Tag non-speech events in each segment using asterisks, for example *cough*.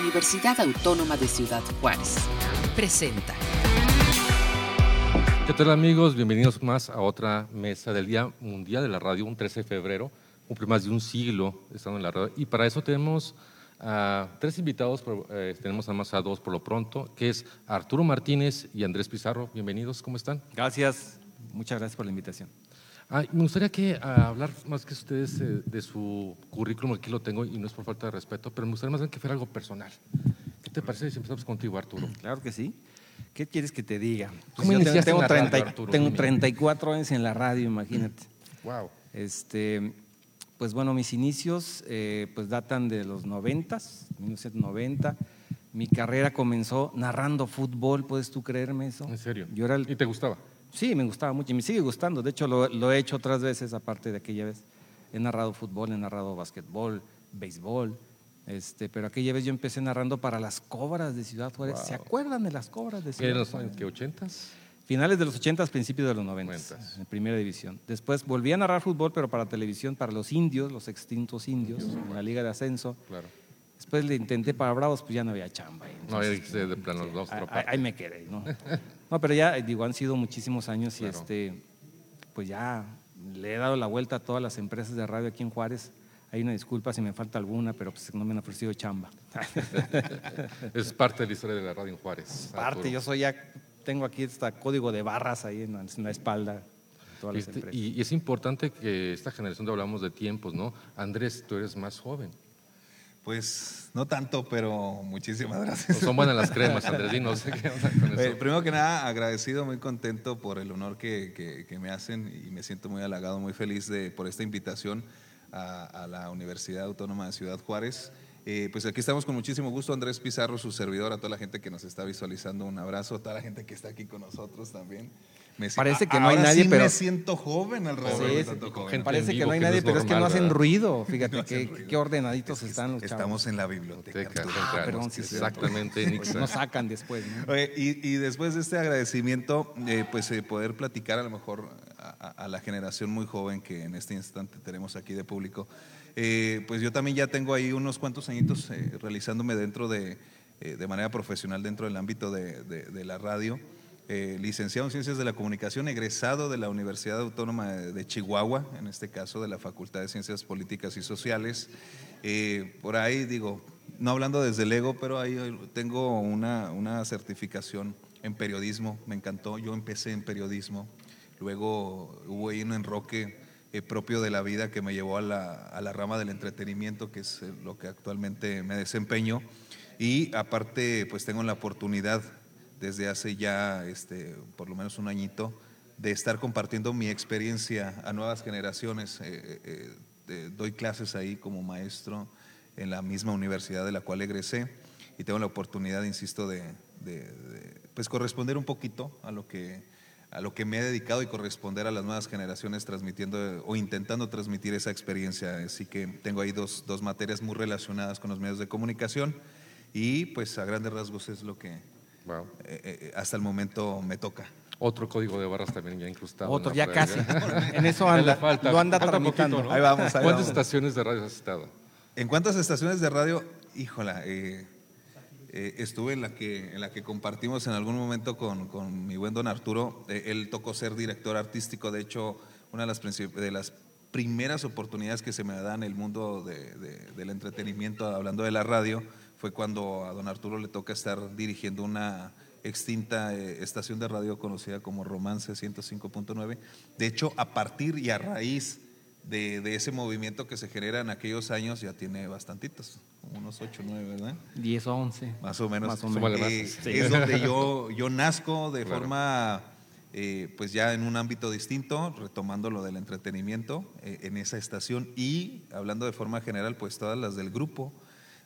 Universidad Autónoma de Ciudad Juárez. Presenta. ¿Qué tal amigos? Bienvenidos más a otra mesa del Día Mundial de la Radio, un 13 de febrero. Cumple más de un siglo estando en la radio. Y para eso tenemos a tres invitados, eh, tenemos además a dos por lo pronto, que es Arturo Martínez y Andrés Pizarro. Bienvenidos, ¿cómo están? Gracias, muchas gracias por la invitación. Ah, me gustaría que hablar más que ustedes eh, de su currículum, aquí lo tengo y no es por falta de respeto, pero me gustaría más bien que fuera algo personal. ¿Qué te parece si empezamos contigo, Arturo? Claro que sí. ¿Qué quieres que te diga? ¿Cómo pues tengo, en la radio, Arturo? tengo 34 años en la radio, imagínate. Wow. Este, pues bueno, mis inicios eh, pues datan de los 90, 1990. Mi carrera comenzó narrando fútbol, ¿puedes tú creerme eso? ¿En serio? Yo era el, ¿Y te gustaba? Sí, me gustaba mucho y me sigue gustando. De hecho, lo, he hecho otras veces, aparte de aquella vez. He narrado fútbol, he narrado básquetbol, béisbol. Este, pero aquella vez yo empecé narrando para las cobras de Ciudad Juárez. ¿Se acuerdan de las cobras de Ciudad ¿En los años 80 Finales de los 80, principios de los 90, en primera división. Después volví a narrar fútbol, pero para televisión, para los indios, los extintos indios, en la Liga de Ascenso. Claro. Después le intenté para Bravos, pues ya no había chamba. no, de plano, ahí, me quedé, ¿no? *laughs* No, pero ya, digo, han sido muchísimos años y este, pues ya le he dado la vuelta a todas las empresas de radio aquí en Juárez. Hay una disculpa si me falta alguna, pero pues no me han ofrecido chamba. *laughs* es parte de la historia de la radio en Juárez. Parte, yo soy ya, tengo aquí este código de barras ahí en la, espalda. Este, y, es importante que esta generación de hablamos de tiempos, ¿no? Andrés, tú eres más joven. Pues no tanto, pero muchísimas gracias. son buenas las cremas, *laughs* Andrés, no sé qué con eso. Eh, primero que nada, agradecido, muy contento por el honor que, me hacen y me siento muy halagado, muy feliz de, por esta invitación a, la Universidad Autónoma de Ciudad Juárez. Eh, pues aquí estamos con muchísimo gusto, Andrés Pizarro, su servidor, a toda la gente que nos está visualizando, un abrazo, a toda la gente que está aquí con nosotros también. Parece que no hay nadie, sí pero. me siento joven alrededor sí, Parece que no hay nadie, pero es que no hacen ruido. *laughs* Fíjate qué, ordenaditos están los chavos. Estamos en la biblioteca. Ah, perdón, exactamente. Nos sacan después. y, después de este agradecimiento, eh, pues eh, poder platicar a lo mejor a, la generación muy joven que en este instante tenemos aquí de público. Eh, pues yo también ya tengo ahí unos cuantos añitos realizándome dentro de, de manera profesional dentro del ámbito de, de la radio. Eh, licenciado en Ciencias de la Comunicación, egresado de la Universidad Autónoma de Chihuahua, en este caso de la Facultad de Ciencias Políticas y Sociales. Eh, por ahí digo, no hablando desde el ego, pero ahí tengo una, una certificación en periodismo, me encantó, yo empecé en periodismo, luego hubo ahí un enroque eh, propio de la vida que me llevó a la, a la rama del entretenimiento, que es lo que actualmente me desempeño, y aparte pues tengo la oportunidad desde hace ya este, por lo menos un añito de estar compartiendo mi experiencia a nuevas generaciones. Eh, eh, eh, doy clases ahí como maestro en la misma universidad de la cual egresé y tengo la oportunidad, insisto, de, pues corresponder un poquito a lo que a lo que me he dedicado y corresponder a las nuevas generaciones transmitiendo o intentando transmitir esa experiencia. Así que tengo ahí dos, dos materias muy relacionadas con los medios de comunicación y pues a grandes rasgos es lo que, eh, eh, eh, hasta el momento me toca. Otro código de barras también ya incrustado. Otro, ya casi. *laughs* en eso anda, falta, lo anda tramitando. Ahí vamos. ¿Cuántas estaciones de radio has estado? ¿En cuántas estaciones de radio? Híjola, estuve en la, que, en la que compartimos en algún momento con, con mi buen don Arturo. él tocó ser director artístico. De hecho, una de las, de las primeras oportunidades que se me da en el mundo de, del entretenimiento, hablando de la radio, fue cuando a don Arturo le toca estar dirigiendo una extinta eh, estación de radio conocida como Romance 105.9. De hecho, a partir y a raíz de, ese movimiento que se genera en aquellos años, ya tiene bastantitos, unos 8 o 9, ¿verdad? 10 o 11. Más o menos. Más o menos. Eh, es donde yo, *laughs* yo nazco de forma, eh, pues ya en un ámbito distinto, retomando lo del entretenimiento en esa estación y hablando de forma general, pues todas las del grupo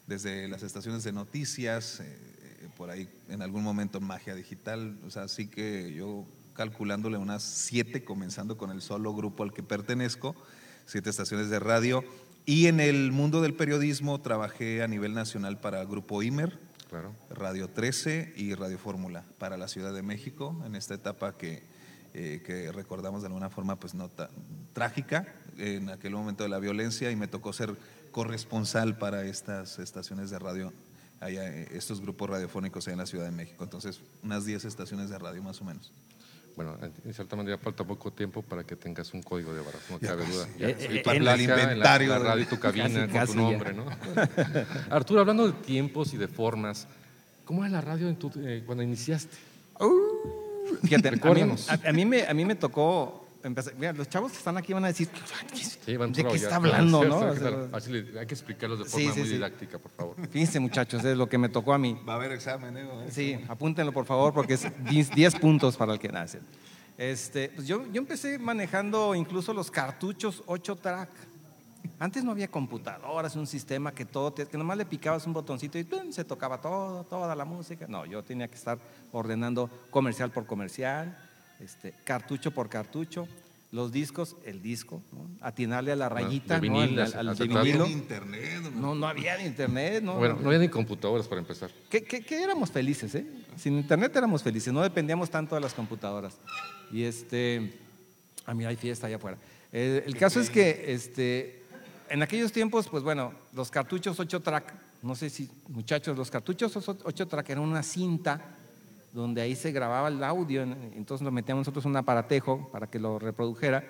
desde las estaciones de noticias, eh, eh, por ahí en algún momento magia digital, o sea, así que yo calculándole unas siete, comenzando con el solo grupo al que pertenezco, siete estaciones de radio. Y en el mundo del periodismo trabajé a nivel nacional para Grupo Imer, Radio 13 y Radio Fórmula para la Ciudad de México, en esta etapa que, eh, que recordamos de alguna forma pues no trágica, en aquel momento de la violencia, y me tocó ser corresponsal para estas estaciones de radio hay eh, estos grupos radiofónicos ahí en la Ciudad de México. Entonces, unas 10 estaciones de radio más o menos. Bueno, en cierta manera falta poco tiempo para que tengas un código de barras, no cabe duda. Ya, Ya, tu para el placa en la- inventario La, de- radio y tu *laughs* cabina Casi, con casi tu ya. nombre, ¿no? *laughs* Arturo, hablando de tiempos y de formas, ¿cómo era la radio en tu- eh, cuando iniciaste? Fíjate, a mí, a- a mí me, a mí me tocó Mira, los chavos que están aquí van a decir, Sí, van ¿de qué está hablando, Sí, no? sí, O sí, sea, claro. Así le- hay que explicarlos de forma sí, muy sí. didáctica, por favor. Fíjense, muchachos, es lo que me tocó a mí. Va a haber examen, ¿eh? Sí, apúntenlo por favor, porque es 10 10 puntos para el que nace. Este, pues yo, yo empecé manejando incluso los cartuchos 8 track. Antes no había computadoras, un sistema que todo, te- que nomás le picabas un botoncito y ¡tum! se tocaba todo, toda la música. No, yo tenía que estar ordenando comercial por comercial, este, cartucho por cartucho, los discos, el disco, ¿no? atinarle a la rayita, de ¿no? vinil, al, al- al de vinilo. internet. ¿no? No, no había ni internet, ¿no? Bueno, no había ni computadoras para empezar. que, que- que éramos felices, ¿eh? Sin internet éramos felices, no dependíamos tanto de las computadoras. Y este, ah, mira, hay fiesta allá afuera. Eh, el caso es que este, en aquellos tiempos, pues bueno, los cartuchos 8 track, no sé si, muchachos, los cartuchos 8 track eran una cinta donde ahí se grababa el audio, en- entonces lo metíamos nosotros en un aparatejo para que lo reprodujera.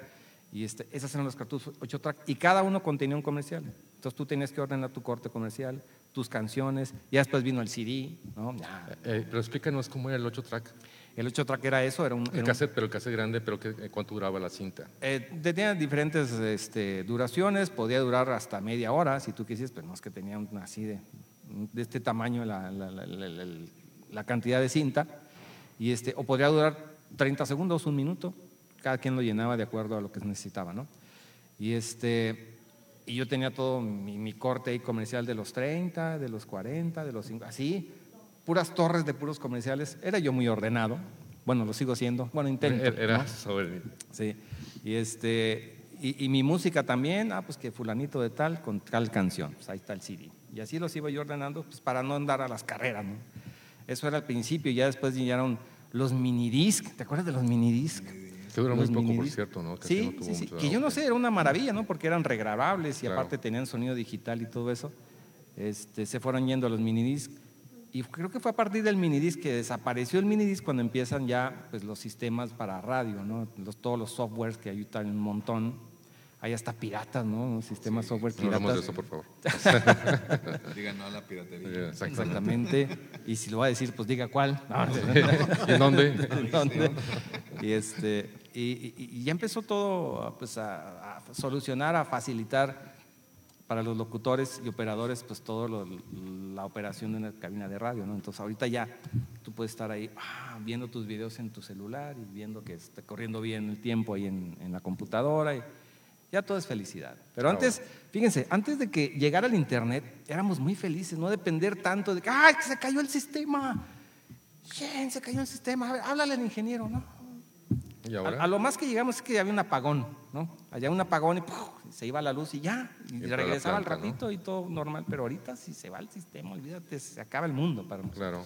Y este, esos eran los cartuchos 8 track y cada uno contenía un comercial. Entonces tú tenías que ordenar tu corte comercial, tus canciones, ya después vino el CD, ¿no? Ya. Eh, pero explícanos cómo era el 8 track. El 8 track era eso, era un... El cassette, pero el cassette grande, pero eh, ¿cuánto duraba la cinta? eh, tenía diferentes este, duraciones, podía durar hasta media hora si tú quisieras, pero no es que tenía un- así de, de este tamaño la, la- la- la- la- cantidad de cinta, y este, o podría durar 30 segundos, un minuto, cada quien lo llenaba de acuerdo a lo que necesitaba, ¿no? Y, este, y yo tenía todo mi, mi corte ahí comercial de los 30, de los 40, de los 50, así, puras torres de puros comerciales. Era yo muy ordenado, bueno, lo sigo siendo, bueno, intento. Era, era ¿no? sobre- Sí, y, este, y, y mi música también, ah, pues que fulanito de tal con tal canción, pues ahí está el CD. Y así los iba yo ordenando pues para no andar a las carreras, ¿no? Eso era al principio, ya después llegaron los minidisc, ¿te acuerdas de los minidisc? Que duró muy poco, por cierto, ¿no? Sí, no tuvo sí, sí, mucho que yo no sé, era una maravilla, ¿no? Porque eran regrabables y Claro. aparte tenían sonido digital y todo eso. Este, se fueron yendo a los minidisc. Y creo que fue a partir del minidisc que desapareció el minidisc cuando empiezan ya pues, los sistemas para radio, ¿no? Los, todos los softwares que ayudan un montón. Hay hasta piratas, ¿no? Sistemas software No hablamos de piratas. eso, por favor. *laughs* Digan no a la piratería. Exactamente. Exactamente. Y si lo va a decir, pues diga cuál. *laughs* No, ¿Y en dónde? *laughs* ¿Dónde? Y, este, y, y- y ya empezó todo pues, a, a solucionar, a facilitar para los locutores y operadores pues todo lo- la operación de una cabina de radio. ¿no? Entonces ahorita ya tú puedes estar ahí ah, viendo tus videos en tu celular y viendo que está corriendo bien el tiempo ahí en, en la computadora. Y ya todo es felicidad. Pero antes, fíjense, antes de que llegara el internet éramos muy felices, no depender tanto de que, ¡ay, se cayó el sistema! ¡Shen, se cayó el sistema! A ver, háblale al ingeniero, ¿no? ¿Y ahora? a lo más que llegamos es que había un apagón, ¿no? Allá un apagón y ¡puf! se iba la luz y ya, y regresaba al planta, ¿no? ratito y todo normal, pero ahorita si se va el sistema, olvídate, se acaba el mundo para nosotros. Claro.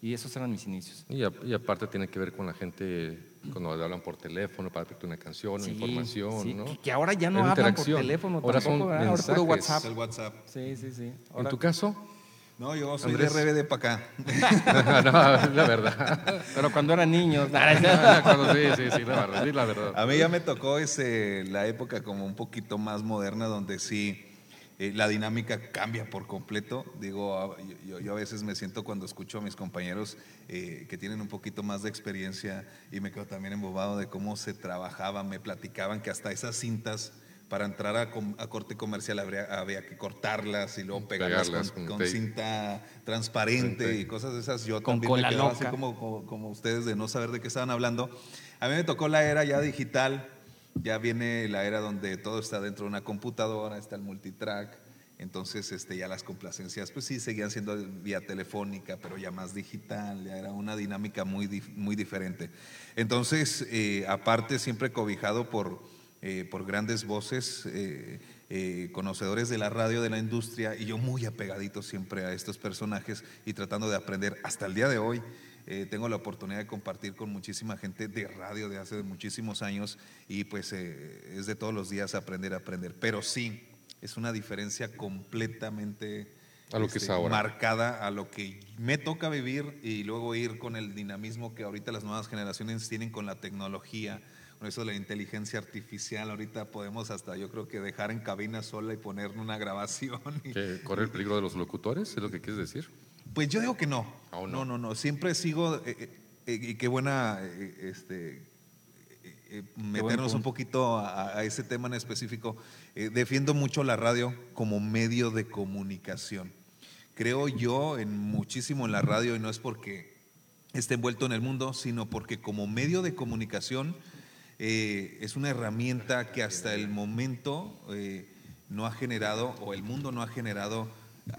Y esos eran mis inicios. Y, a- y aparte tiene que ver con la gente cuando hablan por teléfono para pedirte una canción, Sí, información, sí, ¿no? que, que ahora ya no Es hablan por teléfono Ahora tampoco, son ¿verdad? ahora puro mensajes. WhatsApp. El WhatsApp. Sí, sí, sí. ¿En tu caso? No, yo soy Andrés. de RBD para acá. *laughs* *laughs* no, es la verdad. pero cuando eran niños. *laughs* Cuando- sí, sí, sí, la verdad. sí, la verdad. A mí ya me tocó ese, la época como un poquito más moderna, donde sí eh, la dinámica cambia por completo. Digo, yo, yo a veces me siento cuando escucho a mis compañeros eh, que tienen un poquito más de experiencia y me quedo también embobado de cómo se trabajaba. Me platicaban que hasta esas cintas para entrar a, com- a corte comercial habría, había que cortarlas y luego pegarlas, Pegarlas con, con cinta transparente y cosas de esas. Yo Con también me quedaba así como, como, como ustedes de no saber de qué estaban hablando. A mí me tocó la era ya digital, ya viene la era donde todo está dentro de una computadora, está el multitrack. Entonces, este, ya las complacencias, pues sí, seguían siendo vía telefónica, pero ya más digital, ya era una dinámica muy, muy diferente. Entonces, eh, aparte, siempre cobijado por, eh, por grandes voces, eh, eh, conocedores de la radio, de la industria, y yo muy apegadito siempre a estos personajes y tratando de aprender hasta el día de hoy. Eh, tengo la oportunidad de compartir con muchísima gente de radio de hace muchísimos años y pues eh, es de todos los días aprender, aprender. Pero sí, es una diferencia completamente A lo que este, es ahora. marcada a lo que me toca vivir y luego ir con el dinamismo que ahorita las nuevas generaciones tienen con la tecnología, con eso de la inteligencia artificial. Ahorita podemos hasta, yo creo que dejar en cabina sola y poner una *laughs* grabación. y- ¿Que corre el peligro de los locutores? ¿Es lo que quieres decir? Pues yo digo que no. Aún no, no. no, no. Siempre sigo, eh, eh, eh, y qué buena, este, meternos un poquito a, a ese tema en específico. Eh, defiendo mucho la radio como medio de comunicación. Creo yo en muchísimo en la radio y no es porque esté envuelto en el mundo, sino porque como medio de comunicación eh, es una herramienta que hasta el momento eh, no ha generado o el mundo no ha generado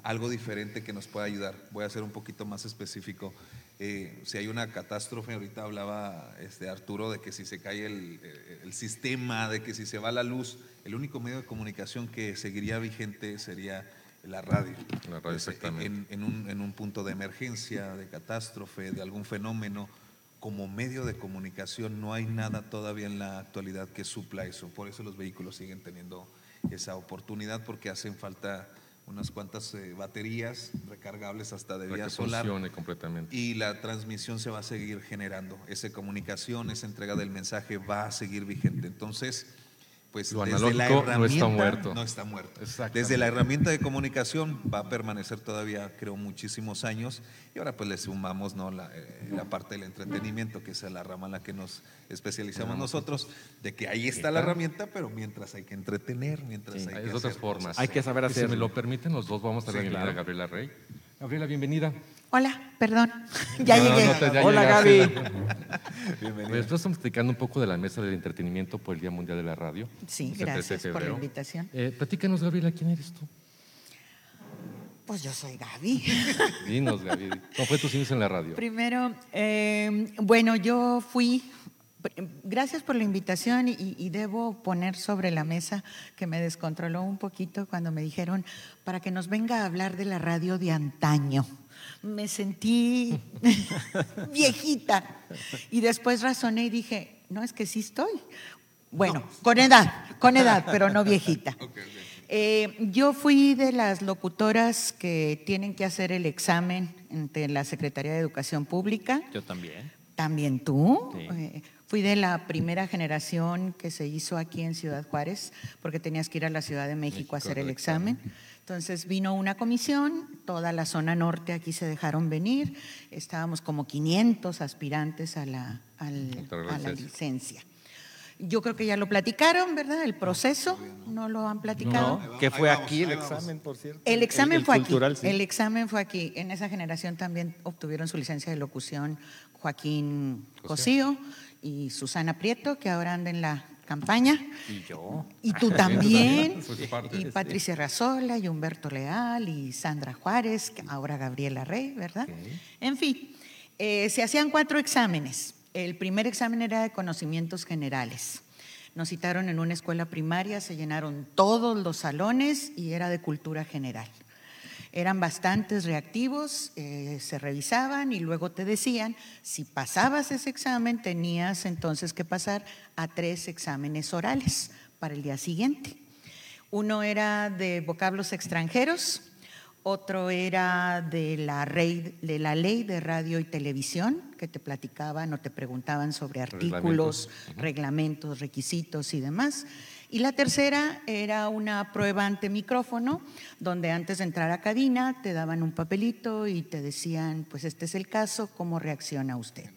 algo diferente que nos pueda ayudar. Voy a ser un poquito más específico. Eh, si hay una catástrofe, ahorita hablaba este Arturo de que si se cae el, eh, el sistema, de que si se va la luz, el único medio de comunicación que seguiría vigente sería la radio. La radio, Pues, exactamente. en, en un, en un punto de emergencia, de catástrofe, de algún fenómeno, como medio de comunicación no hay nada todavía en la actualidad que supla eso. Por eso los vehículos siguen teniendo esa oportunidad porque hacen falta unas cuantas eh, baterías recargables hasta de vía solar completamente. y la transmisión se va a seguir generando. Esa comunicación, esa entrega del mensaje va a seguir vigente. Entonces, pues Lo desde la analógico no está herramienta muerto. no está muerto. Desde la herramienta de comunicación va a permanecer todavía, creo, muchísimos años. Y ahora pues le sumamos ¿no? la, eh, la parte del entretenimiento, que es la rama en la que nos especializamos nosotros, de que ahí está la herramienta, pero mientras hay que entretener, mientras hay Hay que de otras hacer formas. Hay que saber Y Si me lo permiten, los dos vamos a la Sí, bienvenida claro. a Gabriela Rey. Gabriela, bienvenida. Hola, perdón, *laughs* ya No, llegué. no te- ya Hola, llegaste. Gaby. *laughs* Bienvenida. Pues, estamos platicando un poco de la mesa del entretenimiento por el Día Mundial de la Radio. Sí, 13 de gracias por la invitación. Eh, platícanos, Gabriela, ¿quién eres tú? Pues yo soy Gaby. *laughs* Dinos, Gaby. ¿Cómo fue tus inicios en la radio? Primero, eh, bueno, yo fui, gracias por la invitación y, y debo poner sobre la mesa que me descontroló un poquito cuando me dijeron para que nos venga a hablar de la radio de antaño. Me sentí *laughs* viejita y después razoné y dije, no, es que sí estoy. Bueno, con edad, con edad, pero no viejita. *laughs* Eh, yo fui de las locutoras que tienen que hacer el examen ante la Secretaría de Educación Pública. Yo también. También tú. Sí. Eh, fui de la primera generación que se hizo aquí en Ciudad Juárez, porque tenías que ir a la Ciudad de México, México, a hacer el el examen. Entonces vino una comisión, toda la zona norte aquí se dejaron venir, estábamos como 500 aspirantes a la, al- a la licencia. Yo creo que ya lo platicaron, ¿verdad? El proceso, ¿no lo han platicado? No, que fue vamos, aquí el examen, por cierto. El examen fue cultural, aquí. sí. El examen fue aquí. En esa generación también obtuvieron su licencia de locución Joaquín Cosío y Susana Prieto, que ahora anda en la campaña. Y yo. Y tú *laughs* también. Parte. Y Patricia Razola, y Humberto Leal, y Sandra Juárez, ahora Gabriela Rey, ¿verdad? En fin, eh, se hacían cuatro exámenes. El primer examen era de conocimientos generales. Nos citaron en una escuela primaria, se llenaron todos los salones y era de cultura general. Eran bastantes reactivos, eh, se revisaban y luego te decían, si pasabas ese examen, tenías entonces que pasar a tres exámenes orales para el día siguiente. Uno era de vocablos extranjeros, otro era de la, rey- de la ley de radio y televisión, que te platicaban o te preguntaban sobre artículos, reglamentos, requisitos y demás. Y la tercera era una prueba ante micrófono, donde antes de entrar a cabina te daban un papelito y te decían, pues este es el caso, ¿cómo reacciona usted?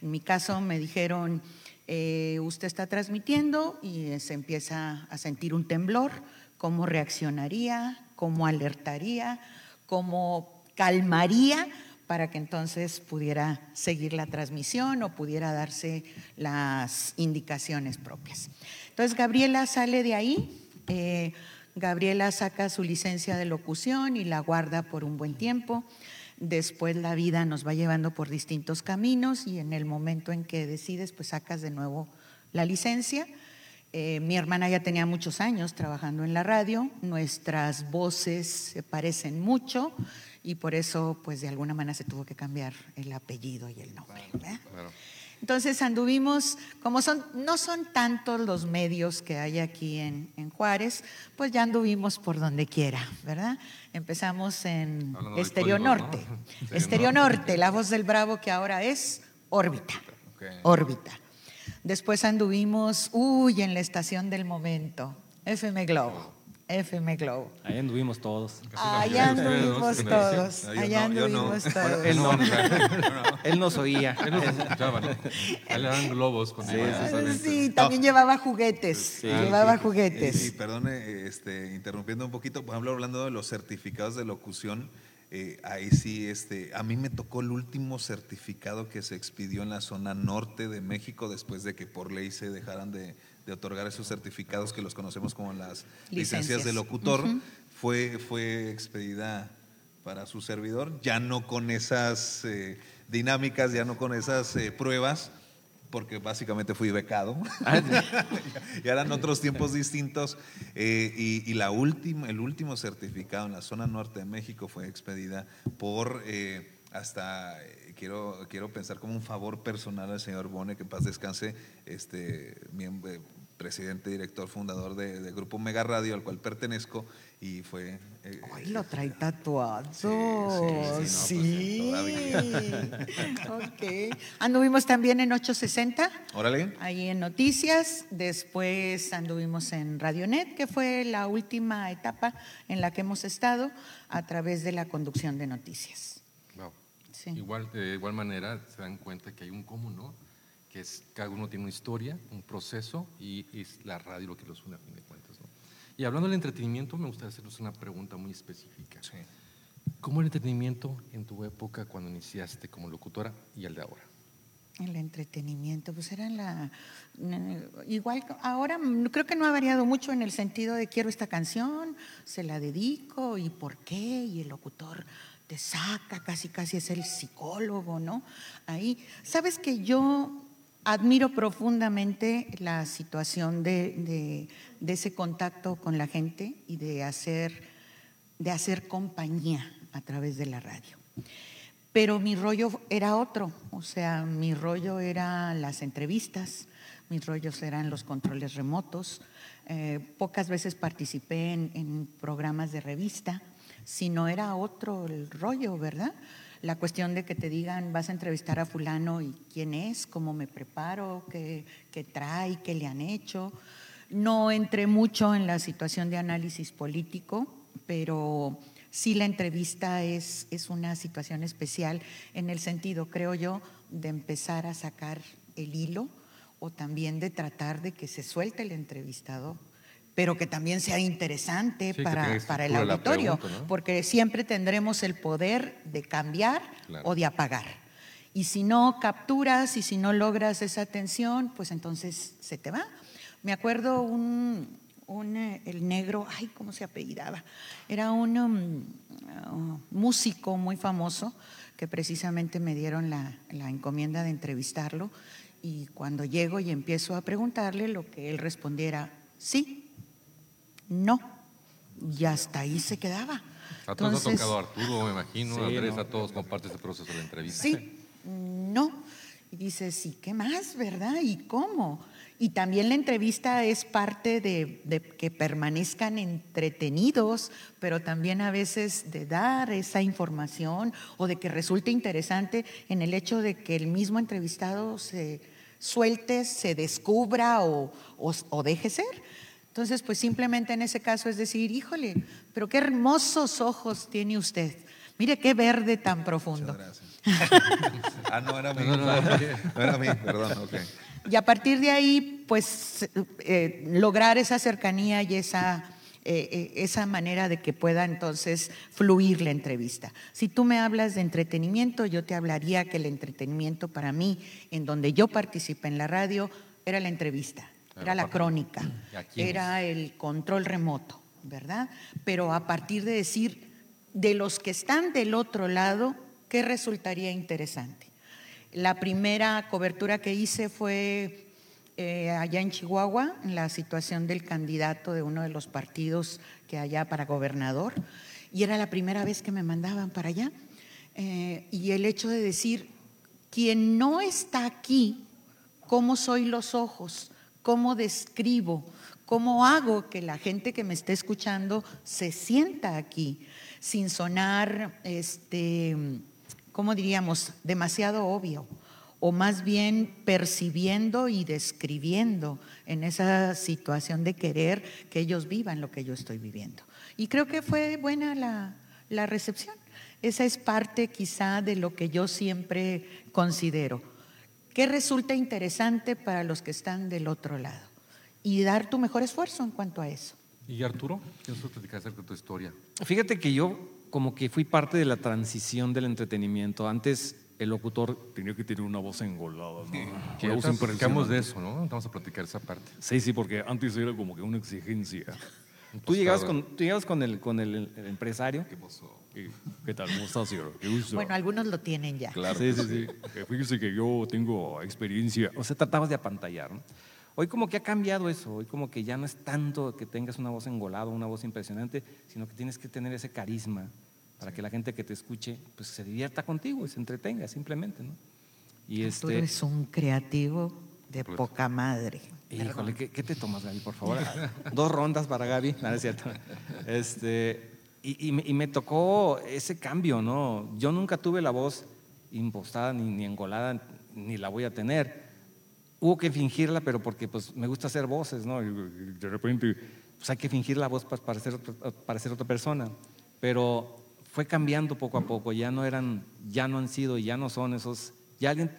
En mi caso me dijeron, eh, usted está transmitiendo y se empieza a sentir un temblor, ¿cómo reaccionaría? ¿Cómo alertaría? ¿Cómo calmaría? para que entonces pudiera seguir la transmisión o pudiera darse las indicaciones propias. Entonces Gabriela sale de ahí, eh, Gabriela saca su licencia de locución y la guarda por un buen tiempo. Después la vida nos va llevando por distintos caminos y en el momento en que decides, pues sacas de nuevo la licencia. Eh, mi hermana ya tenía muchos años trabajando en la radio, nuestras voces se parecen mucho y por eso, pues de alguna manera se tuvo que cambiar el apellido y el nombre. Entonces anduvimos, como son, no son tantos los medios que hay aquí en, en Juárez, pues ya anduvimos por donde quiera, ¿verdad? Empezamos en Estéreo Norte. *laughs* ¿no? Estéreo Norte, la voz del Bravo que ahora es órbita. Ok. Órbita. Después anduvimos, uy, en la estación del momento, FM Globo. FM Globo. Ahí anduvimos todos. Allá anduvimos Ustedes, todos, allá no, yo no. anduvimos todos. Él *laughs* no, él nos oía. Él nos escuchaba, ¿no? Él le daban globos cuando iba a esos eventos. Sí, también llevaba juguetes, llevaba juguetes. Sí, perdone, este, interrumpiendo un poquito, por ejemplo, hablando de los certificados de locución, eh, ahí sí, este, a mí me tocó el último certificado que se expidió en la zona norte de México después de que por ley se dejaran de, de otorgar esos certificados que los conocemos como las licencias, Licencias. de locutor, fue, fue expedida para su servidor, ya no con esas eh, dinámicas, ya no con esas eh, pruebas, porque básicamente fui becado. *laughs* y eran otros tiempos distintos. eh, y y la última, el último certificado en la zona norte de México fue expedida por eh, hasta eh, quiero, quiero pensar como un favor personal al señor Bone, que en paz descanse, este miembro, presidente, director, fundador de, de Grupo Mega Radio, al cual pertenezco, y fue eh, Ay, lo trae tatuado. Sí, sí, Sí. sí, no, pues, *laughs* ok. Anduvimos también en 860, Órale. ahí en Noticias. Después anduvimos en Radionet, que fue la última etapa en la que hemos estado a través de la conducción de noticias. Wow. Sí. Igual, de igual manera se dan cuenta que hay un común, ¿no? Que es cada uno tiene una historia, un proceso y es la radio lo que los une a fin de cuentas, ¿no? Y hablando del entretenimiento, me gustaría hacerles una pregunta muy específica. Sí. ¿Cómo el entretenimiento en tu época cuando iniciaste como locutora y el de ahora? El entretenimiento, pues era la. eh, Igual, ahora mm, creo que no ha variado mucho en el sentido de quiero esta canción, se la dedico y por qué, y el locutor te saca, casi casi es el psicólogo, ¿no? Ahí, sabes que yo admiro profundamente la situación de, ese contacto con la gente y de hacer, de hacer compañía a través de la radio. Pero mi rollo era otro, o sea, mi rollo eran las entrevistas, mis rollos eran los controles remotos. Eh, pocas veces participé en, en programas de revista, si no era otro el rollo, ¿verdad? La cuestión de que te digan, vas a entrevistar a fulano y quién es, cómo me preparo, qué, qué trae, qué le han hecho. No entré mucho en la situación de análisis político, pero sí la entrevista es, es una situación especial en el sentido, creo yo, de empezar a sacar el hilo o también de tratar de que se suelte el entrevistado, pero que también sea interesante Sí, para, para el auditorio, pregunta, ¿no? porque siempre tendremos el poder de cambiar Claro. o de apagar. Y si no capturas y si no logras esa atención, pues entonces se te va. Me acuerdo un, un, eh, el negro, ay, ¿cómo se apellidaba? Era un um, uh, músico muy famoso que precisamente me dieron la, la encomienda de entrevistarlo y cuando llego y empiezo a preguntarle, lo que él respondiera, sí, no, y hasta ahí se quedaba. A todos nos ha Entonces, tocado Arturo, me imagino, Sí, Andrés, no. a todos comparte este proceso de la entrevista. Sí, no. Y dices, ¿y qué más, verdad? ¿Y cómo? Y también la entrevista es parte de, de que permanezcan entretenidos, pero también a veces de dar esa información o de que resulte interesante en el hecho de que el mismo entrevistado se suelte, se descubra o, o- o deje ser. Entonces, pues simplemente en ese caso es decir, híjole, pero qué hermosos ojos tiene usted. Mire qué verde tan profundo. Muchas gracias. ah, no era mí. No, No, no, no. *laughs* era mí, perdón. ok. Y a partir de ahí, pues eh, lograr esa cercanía y esa, eh, eh, esa manera de que pueda entonces fluir la entrevista. Si tú me hablas de entretenimiento, yo te hablaría que el entretenimiento para mí, en donde yo participé en la radio, era la entrevista, era la crónica, *clears throat* era el control remoto, ¿verdad? Pero a partir de decir, de los que están del otro lado, ¿qué resultaría interesante? La primera cobertura que hice fue eh, allá en Chihuahua, en la situación del candidato de uno de los partidos que allá para gobernador, y era la primera vez que me mandaban para allá. Eh, y el hecho de decir, quien no está aquí cómo soy los ojos, cómo describo, cómo hago que la gente que me esté escuchando se sienta aquí, sin sonar, este, ¿cómo diríamos?, demasiado obvio, o más bien percibiendo y describiendo en esa situación de querer que ellos vivan lo que yo estoy viviendo. Y creo que fue buena la, la recepción. Esa es parte quizá de lo que yo siempre considero. Que resulta interesante para los que están del otro lado? Y dar tu mejor esfuerzo en cuanto a eso. ¿Y Arturo? ¿Qué nos puedes platicar acerca de tu historia? Fíjate que yo como que fui parte de la transición del entretenimiento. Antes el locutor tenía que tener una voz engolada, ¿no? Que Una voz ahorita platicamos de eso, ¿no? Vamos a platicar esa parte. Sí, sí, porque antes era como que una exigencia. *laughs* Tú llegabas con, tú llegabas con, el, con el, el empresario. ¿Qué pasó? ¿Qué tal? ¿Cómo estás, señor? Qué gusto. Bueno, algunos lo tienen ya. Claro. Sí, sí, sí. Fíjese que yo tengo experiencia. O sea, tratabas de apantallar. ¿no? Hoy como que ha cambiado eso. Hoy como que ya no es tanto que tengas una voz engolada, una voz impresionante, sino que tienes que tener ese carisma para que la gente que te escuche pues se divierta contigo y se entretenga simplemente, ¿no? Y Tú este, eres un creativo de poca madre. Híjole, ¿qué, qué te tomas, Gaby, por favor? *laughs* Dos rondas para Gaby, no, no es cierto. Este, y, y y me tocó ese cambio, ¿no? Yo nunca tuve la voz impostada ni, ni engolada, ni la voy a tener. Hubo que fingirla, pero porque pues, me gusta hacer voces, ¿no? Y, de repente pues, hay que fingir la voz pa- para ser, para ser otra persona. Pero fue cambiando poco a poco, ya no eran, ya no han sido ya no son esos, ya alguien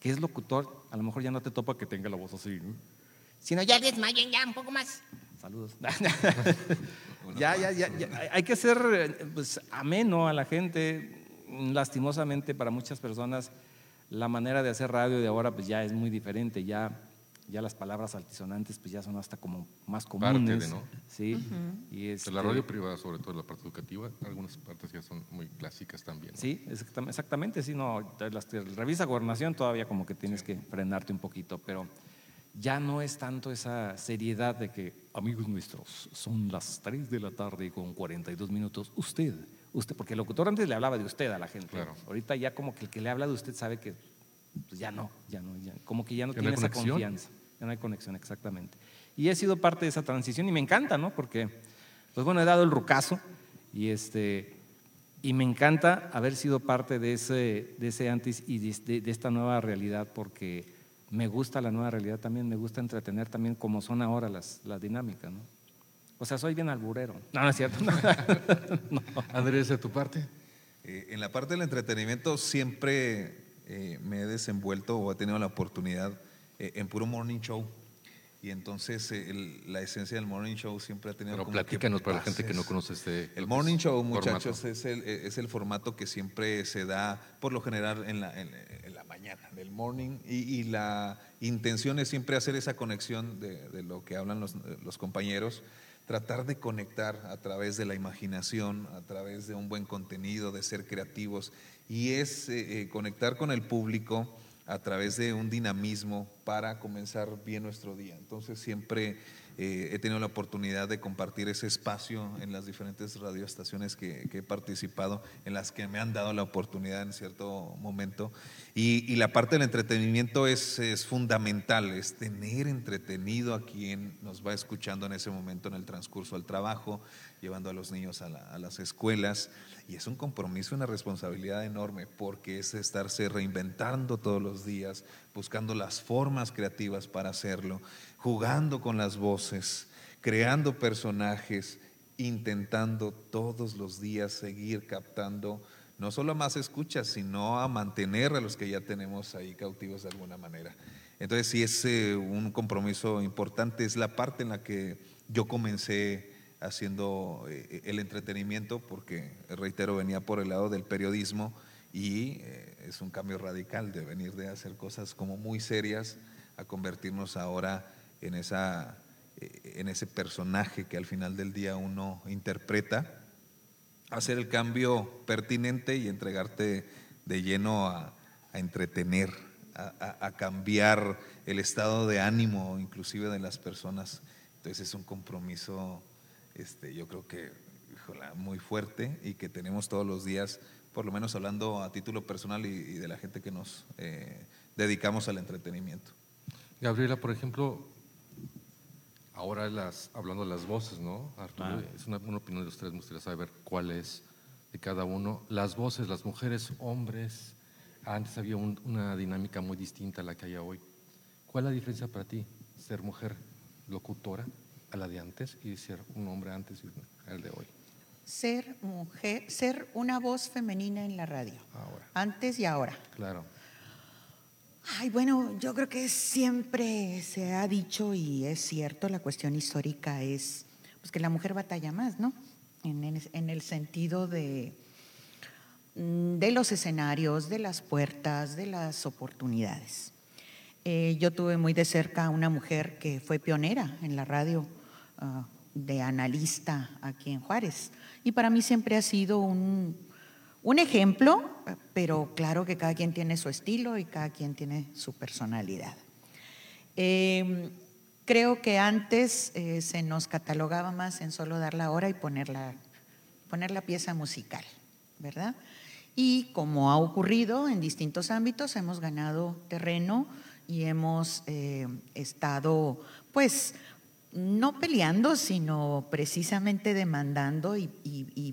que es locutor, a lo mejor ya no te topa que tenga la voz así, ¿no? sino ya desmayen ya un poco más. Saludos. *laughs* ya, ya, ya, ya, Hay que ser pues, ameno a la gente. Lastimosamente para muchas personas la manera de hacer radio de ahora pues ya es muy diferente. Ya, ya las palabras altisonantes pues ya son hasta como más Parte de, comunes. ¿no? Sí. y De este, la radio privada, sobre todo la parte educativa, algunas partes ya son muy clásicas también. ¿no? Sí, exactam- exactamente, sí, no, las que revisa gobernación todavía como que tienes que frenarte un poquito, pero ya no es tanto esa seriedad de que, amigos nuestros, son las 3 de la tarde con 42 minutos, usted, usted, porque el locutor antes le hablaba de usted a la gente, Claro. ahorita ya como que el que le habla de usted sabe que pues ya no, ya no, ya- como que ya no Ya tiene esa conexión. confianza, ya no hay conexión, exactamente. Y he sido parte de esa transición y me encanta, ¿no? Porque, pues bueno, he dado el rucazo y este... Y me encanta haber sido parte de ese, de ese antes y de, de- de esta nueva realidad porque me gusta la nueva realidad también, me gusta entretener también como son ahora las, las dinámicas, ¿no? O sea, soy bien alburero. No, no es cierto. *laughs* No. *laughs* Andrés, de tu parte. Eh, en la parte del entretenimiento siempre eh, me he desenvuelto o he tenido la oportunidad eh, en puro morning show. Y entonces eh, el- la esencia del morning show siempre ha tenido Pero como que platícanos para la gente que no conoce este. El es morning show, muchachos, es el, es el formato que siempre se da por lo general en la, en, en la del morning, y, la intención es siempre hacer esa conexión de, lo que hablan los, los compañeros, tratar de conectar a través de la imaginación, a través de un buen contenido, de ser creativos, y es eh, eh, conectar con el público a través de un dinamismo para comenzar bien nuestro día. Entonces siempre eh, he tenido la oportunidad de compartir ese espacio en las diferentes radioestaciones que, he participado, en las que me han dado la oportunidad en cierto momento. Y, la parte del entretenimiento es, fundamental, es tener entretenido a quien nos va escuchando en ese momento en el transcurso del trabajo, llevando a los niños a las escuelas. Y es un compromiso, una responsabilidad enorme, porque es estarse reinventando todos los días, buscando las formas creativas para hacerlo, jugando con las voces, creando personajes, intentando todos los días seguir captando no solo a más escuchas, sino a mantener a los que ya tenemos ahí cautivos de alguna manera. Entonces sí es eh, un compromiso importante, es la parte en la que yo comencé haciendo eh, el entretenimiento, porque reitero, venía por el lado del periodismo y eh, es un cambio radical de venir de hacer cosas como muy serias a convertirnos ahora en, esa, eh, en ese personaje que al final del día uno interpreta hacer el cambio pertinente y entregarte de lleno a, a entretener, a, a- a cambiar el estado de ánimo inclusive de las personas. Entonces es un compromiso, este, yo creo que híjola, muy fuerte y que tenemos todos los días, por lo menos hablando a título personal y, y de la gente que nos eh, dedicamos al entretenimiento. Gabriela, por ejemplo, ahora las, hablando de las voces, ¿no? Arturo, es una, una opinión de ustedes, me gustaría saber cuál es de cada uno. Las voces, las mujeres, hombres, antes había un- una dinámica muy distinta a la que hay hoy. ¿Cuál es la diferencia para ti ser mujer locutora a la de antes y ser un hombre antes y el de hoy? Ser mujer, ser una voz femenina en la radio, Ahora, antes y ahora. claro. Ay, bueno, yo creo que siempre se ha dicho y es cierto, la cuestión histórica es pues, que la mujer batalla más, ¿no? En, el sentido de, mm, de los escenarios, de las puertas, de las oportunidades. Eh, yo tuve muy de cerca a una mujer que fue pionera en la radio ah, de analista aquí en Juárez. Y para mí siempre ha sido un, un ejemplo, pero claro que cada quien tiene su estilo y cada quien tiene su personalidad. Eh, creo que antes eh, se nos catalogaba más en solo dar la hora y poner la, poner la pieza musical, ¿verdad? Y como ha ocurrido en distintos ámbitos, hemos ganado terreno y hemos eh, estado, pues, no peleando, sino precisamente demandando y,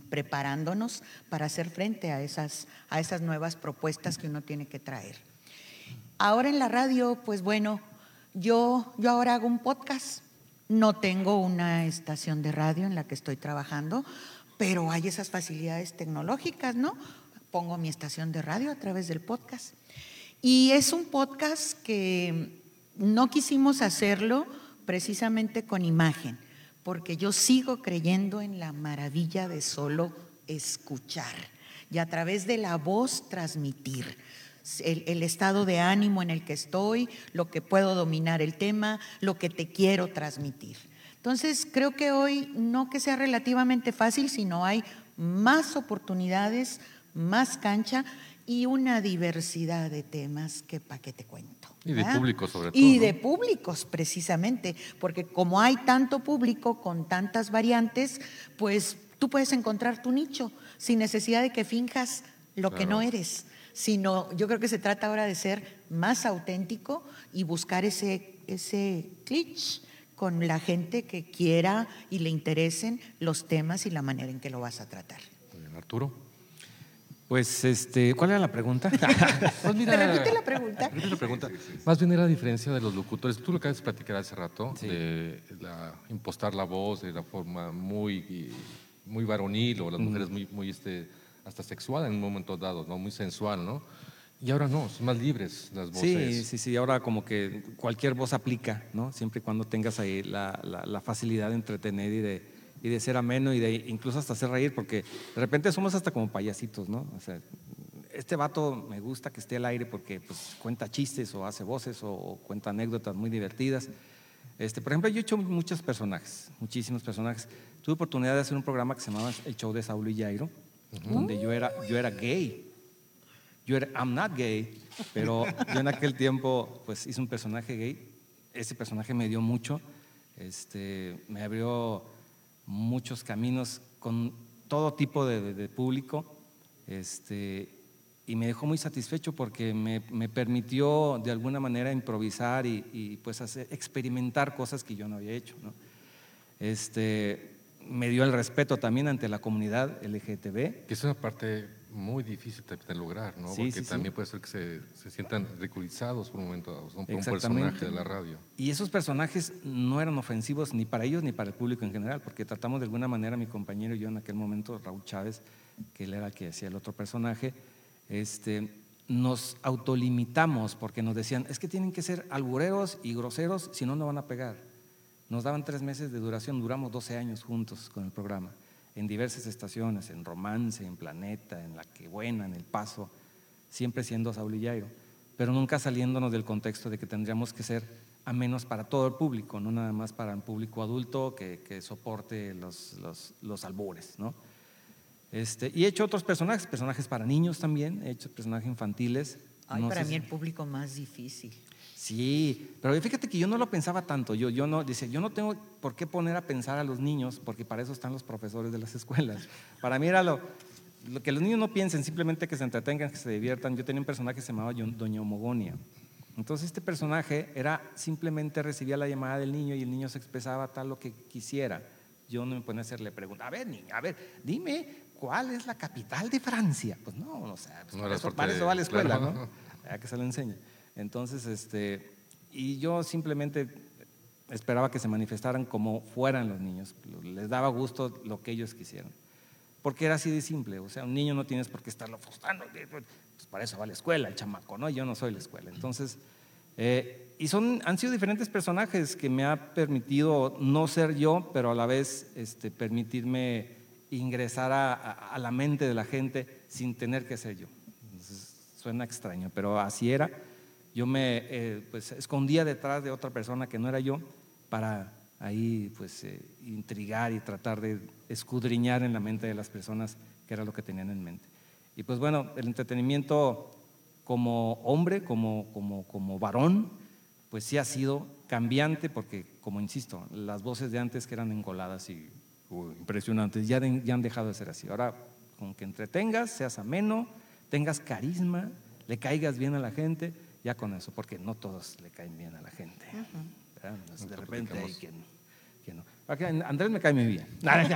preparándonos para hacer frente a esas, a esas nuevas propuestas que uno tiene que traer. Ahora en la radio, pues bueno, yo, yo ahora hago un podcast. No tengo una estación de radio en la que estoy trabajando, pero hay esas facilidades tecnológicas, ¿no? Pongo mi estación de radio a través del podcast. Y es un podcast que no quisimos hacerlo precisamente con imagen, porque yo sigo creyendo en la maravilla de solo escuchar y a través de la voz transmitir el, estado de ánimo en el que estoy, lo que puedo dominar el tema, lo que te quiero transmitir. Entonces, creo que hoy no que sea relativamente fácil, sino hay más oportunidades, más cancha y una diversidad de temas que para qué te cuento. Y de ¿verdad? públicos, sobre todo, Y ¿no? de públicos, precisamente, porque como hay tanto público con tantas variantes, pues tú puedes encontrar tu nicho sin necesidad de que finjas lo que no eres, sino yo creo que se trata ahora de ser más auténtico y buscar ese, ese con la gente que quiera y le interesen los temas y la manera en que lo vas a tratar. Arturo. Pues, este, ¿cuál era la pregunta? *laughs* Pues ¿Me repite la pregunta? repite la pregunta. Más bien era la diferencia de los locutores. Tú lo acabas de platicar hace rato, Sí. de la, impostar la voz de la forma muy, muy varonil o las mujeres muy, muy este, hasta sexual en un momento dado, ¿no? muy sensual, ¿no? Y ahora no, son más libres las Sí, voces. sí, sí, ahora como que cualquier voz aplica, ¿no? Siempre y cuando tengas ahí la, la- la facilidad de entretener y de, y de ser ameno y de incluso hasta hacer reír, porque de repente somos hasta como payasitos, ¿no? O sea, este vato me gusta que esté al aire porque pues, cuenta chistes o hace voces o, o cuenta anécdotas muy divertidas. Este, por ejemplo, yo he hecho muchos personajes, muchísimos personajes. Tuve oportunidad de hacer un programa que se llamaba El Show de Saulo y Jairo, donde yo era, yo era gay. Yo era, I'm not gay, pero yo en aquel tiempo pues hice un personaje gay. Ese personaje me dio mucho, este, me abrió muchos caminos con todo tipo de, de- público este, y me dejó muy satisfecho porque me, me permitió de alguna manera improvisar y, y, pues hacer, experimentar cosas que yo no había hecho. ¿no? Este, me dio el respeto también ante la comunidad LGTB. Que es una parte muy difícil de, de lograr, ¿no? Sí, Porque sí, sí. también puede ser que se, se sientan ridiculizados por un momento dado, ¿no? por un personaje de la radio. Y esos personajes no eran ofensivos ni para ellos ni para el público en general, porque tratamos de alguna manera, mi compañero y yo en aquel momento, Raúl Chávez, que él era el que hacía el otro personaje, este, nos autolimitamos porque nos decían, es que tienen que ser albureros y groseros, si no, no van a pegar. Nos daban tres meses de duración, duramos 12 años juntos con el programa, en diversas estaciones, en Romance, en Planeta, en La Que Buena, en El Paso, siempre siendo Saúl y Jairo, pero nunca saliéndonos del contexto de que tendríamos que ser a menos para todo el público, no nada más para un público adulto que, que soporte los, los, los albures, ¿no? Este, y he hecho otros personajes, personajes para niños también, he hecho personajes infantiles. Ay, no para mí si- el público más difícil. Sí, pero fíjate que yo no lo pensaba tanto. Yo, yo no, dice, yo no tengo por qué poner a pensar a los niños, porque para eso están los profesores de las *laughs* escuelas. Para mí era lo, lo que los niños no piensen, simplemente que se entretengan, que se diviertan. Yo tenía un personaje que se llamaba Doña Homogonia. Entonces este personaje era simplemente recibía la llamada del niño y el niño se expresaba tal lo que quisiera. Yo no me ponía a hacerle preguntas. A ver, niña, a ver, dime, ¿cuál es la capital de Francia? Pues no, o sea, pues No para, eso, para eso va a la *laughs* escuela, claro. ¿no? A que se lo enseñe. Entonces, este, y yo simplemente esperaba que se manifestaran como fueran los niños. Les daba gusto lo que ellos quisieran. Porque era así de simple. O sea, un niño no tienes por qué estarlo frustrando. Pues para eso va la escuela, el chamaco, ¿no? Yo no soy la escuela. Entonces, eh, y son, han sido diferentes personajes que me ha permitido no ser yo, pero a la vez este, permitirme ingresar a, a- a la mente de la gente sin tener que ser yo. Entonces, suena extraño, pero así era. Yo me eh, pues, escondía detrás de otra persona que no era yo para ahí pues, eh, intrigar y tratar de escudriñar en la mente de las personas que era lo que tenían en mente. Y pues bueno, el entretenimiento como hombre, como, como, como varón, pues sí ha sido cambiante porque, como insisto, las voces de antes que eran engoladas y impresionantes ya, de- ya han dejado de ser así. Ahora, con que entretengas, seas ameno, tengas carisma, le caigas bien a la gente, ya con eso, porque no todos le caen bien a la gente. de repente hay quien, quien no. Andrés me cae muy bien. *laughs* Ay,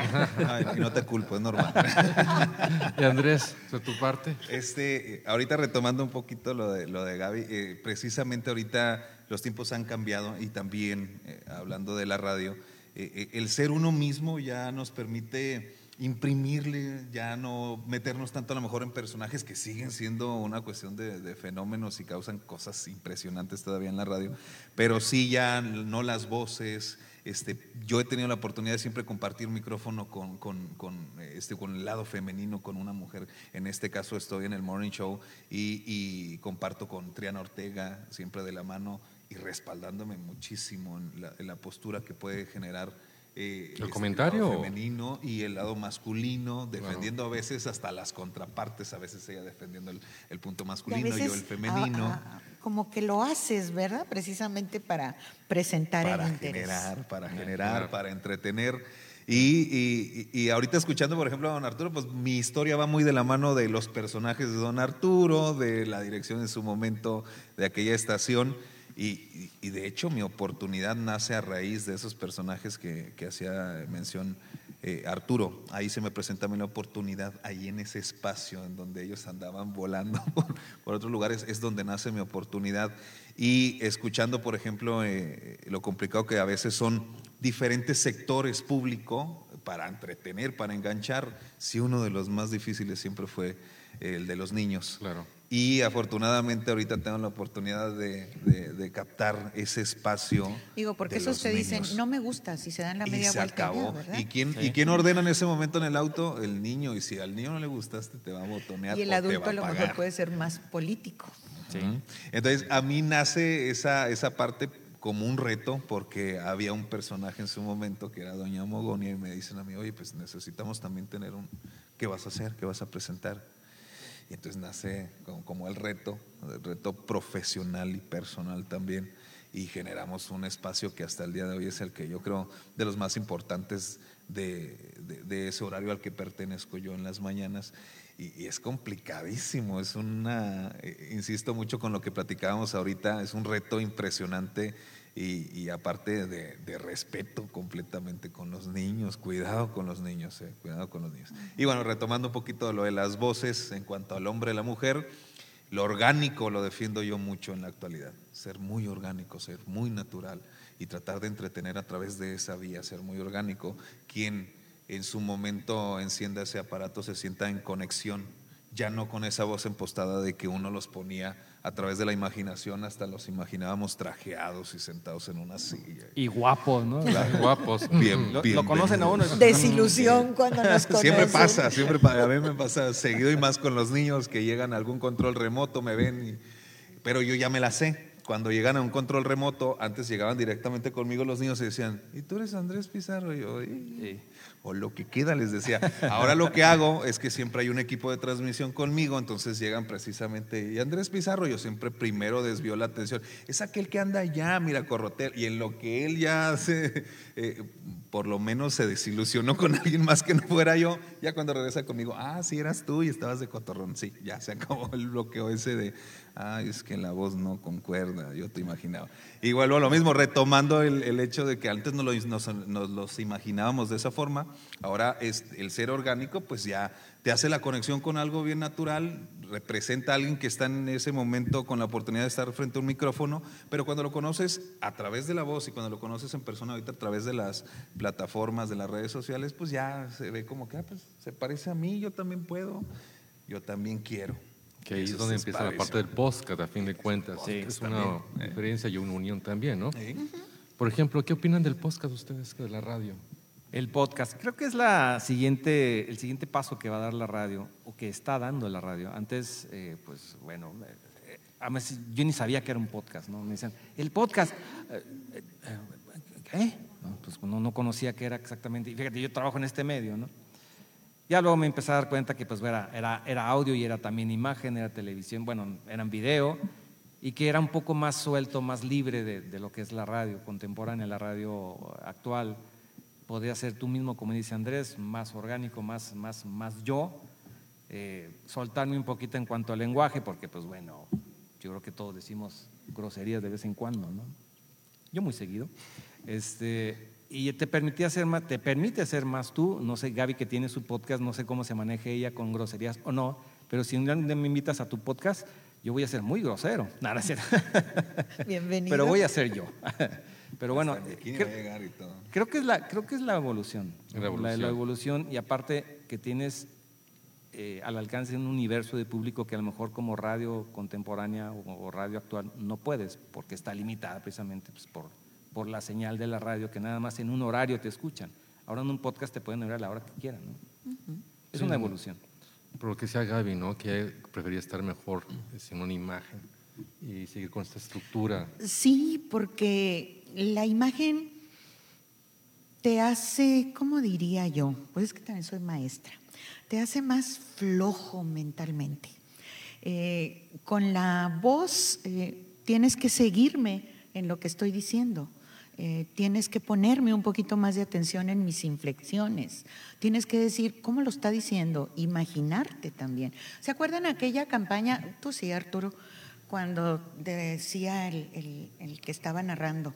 y no te culpo, es normal. *laughs* Y Andrés, de tu parte. Este, eh, ahorita retomando un poquito lo de, lo de Gaby, eh, precisamente ahorita los tiempos han cambiado y también, eh, hablando de la radio, eh, el ser uno mismo ya nos permite imprimirle, ya no meternos tanto a lo mejor en personajes que siguen siendo una cuestión de, de fenómenos y causan cosas impresionantes todavía en la radio, pero sí ya no las voces. Este, yo he tenido la oportunidad de siempre compartir micrófono con, con, con, este, con el lado femenino, con una mujer. En este caso estoy en el Morning Show y, comparto con Triana Ortega, siempre de la mano y respaldándome muchísimo en la postura que puede generar eh, ¿El comentario lado femenino y el lado masculino, defendiendo a veces hasta las contrapartes, a veces ella defendiendo el, el punto masculino y, yo el femenino. ah, ah, como que lo haces, ¿verdad? Precisamente para presentar para el interés. generar, para Claro. generar, para entretener. Y, y- y ahorita escuchando, por ejemplo, a don Arturo, pues mi historia va muy de la mano de los personajes de don Arturo, de la dirección en su momento de aquella estación. Y, de hecho mi oportunidad nace a raíz de esos personajes que, hacía mención eh, Arturo. Ahí se me presenta a mí la oportunidad, ahí en ese espacio en donde ellos andaban volando *laughs* por, por otros lugares, es donde nace mi oportunidad. Y escuchando, por ejemplo, eh, lo complicado que a veces son diferentes sectores públicos para entretener, para enganchar, si uno de los más difíciles siempre fue el de los niños. Claro. Y afortunadamente ahorita tengo la oportunidad de, de- de captar ese espacio. Digo, porque de esos los te dicen, no me gusta, si se dan la Y media se vuelta acabó. ¿verdad? ¿Y quién, ¿Y quién ordena en ese momento en el auto? El niño. Y si al niño no le gustaste, te va a botonear. Y el o te adulto va a lo pagar. mejor puede ser más político. Ujú. Entonces, a mí nace esa, esa parte como un reto, porque había un personaje en su momento que era Doña Mogonia, y me dicen a mí, oye, pues necesitamos también tener un. ¿Qué vas a hacer? ¿Qué vas a presentar? Y entonces nace como, como el reto, el reto profesional y personal también. Y generamos un espacio que hasta el día de hoy es el que yo creo de los más importantes de, de- de ese horario al que pertenezco yo en las mañanas. Y, y es complicadísimo, es una, eh, insisto mucho con lo que platicábamos ahorita, es un reto impresionante y, aparte de, de respeto completamente con los niños, cuidado con los niños, eh, cuidado con los niños. Y bueno, retomando un poquito lo de las voces en cuanto al hombre y la mujer, lo orgánico lo defiendo yo mucho en la actualidad, ser muy orgánico, ser muy natural y tratar de entretener a través de esa vía, ser muy orgánico. Quien en su momento encienda ese aparato se sienta en conexión, ya no con esa voz empostada de que uno los ponía a través de la imaginación, hasta los imaginábamos trajeados y sentados en una silla. Y guapos, ¿no? Guapos. Bien, Lo, bien lo conocen a uno. Desilusión cuando nos *laughs* conocen. Siempre pasa, siempre pasa. A mí me pasa seguido y más con los niños que llegan a algún control remoto, me ven, y- pero yo ya me la sé. Cuando llegan a un control remoto, antes llegaban directamente conmigo los niños y decían, ¿y tú eres Andrés Pizarro? Y yo, "Sí". O lo que queda, les decía. Ahora lo que hago es que siempre hay un equipo de transmisión conmigo, entonces llegan precisamente, y Andrés Pizarro, yo siempre primero desvió la atención, es aquel que anda allá, mira, Corrotel, y en lo que él ya se, eh, por lo menos se desilusionó con alguien más que no fuera yo, ya cuando regresa conmigo, ah, sí, eras tú y estabas de cotorrón, sí, ya se acabó el bloqueo ese de, ay, es que la voz no concuerda, yo te imaginaba. Vuelvo a lo mismo, retomando el, hecho de que antes nos, nos los imaginábamos de esa forma, Ahora es, el ser orgánico pues ya te hace la conexión con algo bien natural, representa a alguien que está en ese momento con la oportunidad de estar frente a un micrófono, pero cuando lo conoces a través de la voz y cuando lo conoces en persona ahorita a través de las plataformas, de las redes sociales, pues ya se ve como que ah, pues, se parece a mí, yo también puedo, yo también quiero. Que ahí es donde empieza la parte del podcast, a fin de cuentas. es una diferencia y una unión también, ¿no? Por ejemplo, ¿qué opinan del podcast ustedes que de la radio? El podcast, creo que es la siguiente, el siguiente paso que va a dar la radio, o que está dando la radio. Antes, eh, pues bueno, eh, yo ni sabía que era un podcast, ¿no? Me decían, el podcast, ¿eh? No, pues no, no, conocía que era exactamente, y fíjate, yo trabajo en este medio, ¿no? Ya luego me empecé a dar cuenta que pues era, era, era audio y era también imagen, era televisión, bueno, eran video, y que era un poco más suelto, más libre de, de lo que es la radio contemporánea, la radio actual podría ser tú mismo, como dice Andrés, más orgánico, más, más, más yo, eh, soltarme un poquito en cuanto al lenguaje, porque pues bueno, yo creo que todos decimos groserías de vez en cuando, ¿no? Yo muy seguido. Este, y te, permitía ser más, te permite ser más tú, no sé, Gaby que tiene su podcast, no sé cómo se maneje ella con groserías o no, pero si un día me invitas a tu podcast, yo voy a ser muy grosero. *laughs* Nada, Bienvenido. Pero voy a ser yo. *laughs* Pero bueno, creo, que es la, creo que es la evolución. La evolución, la, evolución y aparte que tienes eh, al alcance un universo de público que a lo mejor como radio contemporánea o, radio actual no puedes, porque está limitada precisamente pues, por, por la señal de la radio, que nada más en un horario te escuchan. Ahora en un podcast te pueden oír a la hora que quieran. Es una evolución. Pero lo que decía Gaby, ¿no? que prefería estar mejor sin una imagen y seguir con esta estructura. Sí, porque la imagen te hace, ¿cómo diría yo? Pues es que también soy maestra, te hace más flojo mentalmente. Eh, con la voz eh, tienes que seguirme en lo que estoy diciendo. Eh, tienes que ponerme un poquito más de atención en mis inflexiones. Tienes que decir, ¿cómo lo está diciendo? Imaginarte también. ¿Se acuerdan aquella campaña, tú sí, Arturo, cuando decía el que estaba narrando?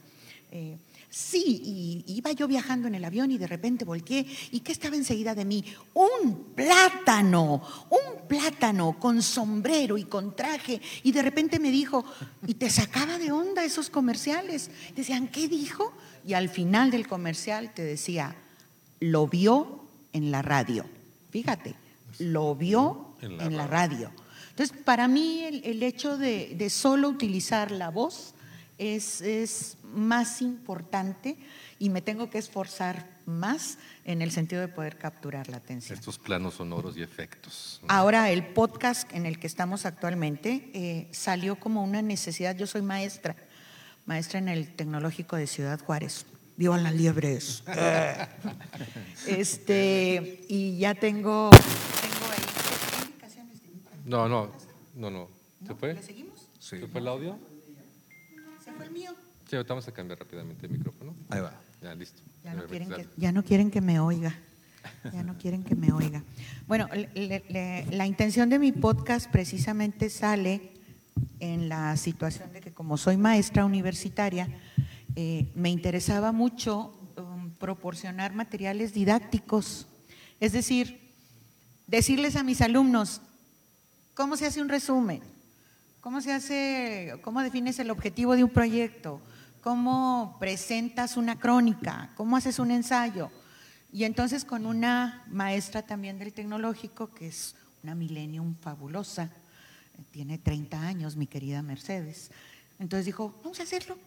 Eh, sí, y iba yo viajando en el avión y de repente volteé y ¿qué estaba enseguida de mí? Un plátano, un plátano con sombrero y con traje. Y de repente me dijo, y te sacaba de onda esos comerciales. Decían, ¿qué dijo? Y al final del comercial te decía, lo vio en la radio. Fíjate, lo vio en la, radio. Entonces, para mí el, hecho de, de, solo utilizar la voz es, es más importante y me tengo que esforzar más en el sentido de poder capturar la atención. Estos planos sonoros y efectos. Ahora, el podcast en el que estamos actualmente eh, salió como una necesidad. Yo soy maestra, maestra en el Tecnológico de Ciudad Juárez. Vivan las liebres. *laughs* este, y ya tengo, tengo ahí indicaciones. No, no, no, no. ¿Se fue? ¿Le seguimos? ¿Se fue el audio? El mío. Sí, vamos a cambiar rápidamente el micrófono. Ahí va. Ya, listo. Ya no, quieren que, ya no quieren que me oiga. Ya no quieren que me oiga. Bueno, la intención de mi podcast precisamente sale en la situación de que como soy maestra universitaria, eh, me interesaba mucho um, proporcionar materiales didácticos. Es decir, decirles a mis alumnos, ¿cómo se hace un resumen? ¿Cómo se hace, cómo defines el objetivo de un proyecto? cómo presentas una crónica, cómo haces un ensayo. Y entonces con una maestra también del tecnológico, que es una millennium fabulosa, tiene 30 años, mi querida Mercedes. Entonces dijo, vamos a hacerlo.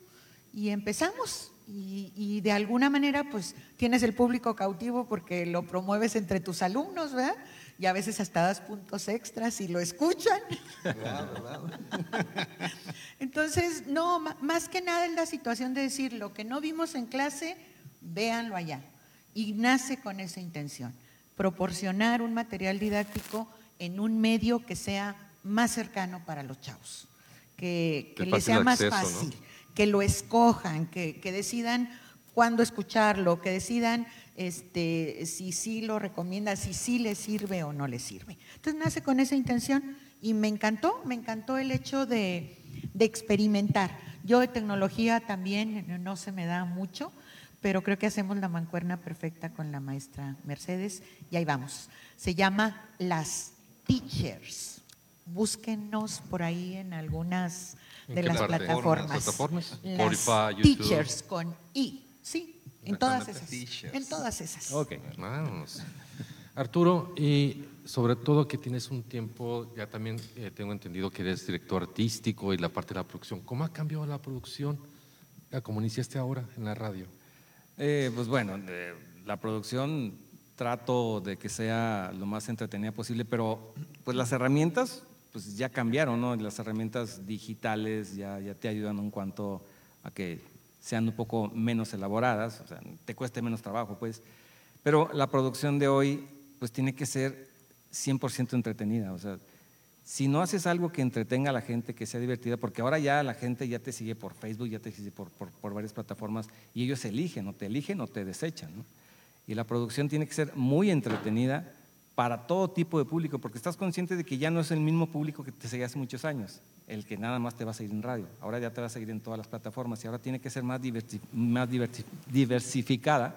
Y empezamos. Y, y, de alguna manera, pues tienes el público cautivo porque lo promueves entre tus alumnos, ¿verdad? Y a veces hasta das puntos extras y lo escuchan. *laughs* *laughs* Entonces, no, más que nada es la situación de decir lo que no vimos en clase, véanlo allá. y nace con esa intención, proporcionar un material didáctico en un medio que sea más cercano para los chavos, que, les sea más acceso, ¿no? fácil, que lo escojan, que, que decidan cuándo escucharlo, que decidan este, si sí lo recomienda, si sí les sirve o no les sirve. Entonces nace con esa intención y me encantó, me encantó el hecho de, de experimentar. Yo de tecnología también no se me da mucho, pero creo que hacemos la mancuerna perfecta con la maestra Mercedes y ahí vamos. Se llama Las Teachers. Búsquenos por ahí en algunas ¿En de las plataformas? plataformas. Teachers con I, sí, en todas esas. En todas esas. Ok. Vamos. Arturo, y sobre todo que tienes un tiempo, ya también eh, tengo entendido que eres director artístico y la parte de la producción. ¿Cómo ha cambiado la producción a como iniciaste ahora en la radio? Eh, pues bueno, de la producción trato de que sea lo más entretenida posible, pero pues las herramientas pues ya cambiaron, ¿no? Las herramientas digitales ya, ya te ayudan en cuanto a que sean un poco menos elaboradas, o sea, te cueste menos trabajo, pues. Pero la producción de hoy pues tiene que ser 100% entretenida, o sea, si no haces algo que entretenga a la gente, que sea divertida, porque ahora ya la gente ya te sigue por Facebook, ya te sigue por, por- varias plataformas y ellos eligen, o te eligen o te desechan. Y la producción tiene que ser muy entretenida para todo tipo de público, porque estás consciente de que ya no es el mismo público que te seguía hace muchos años, el que nada más te va a seguir en radio. Ahora ya te va a seguir en todas las plataformas y ahora tiene que ser más, diversi- más diversi- diversificada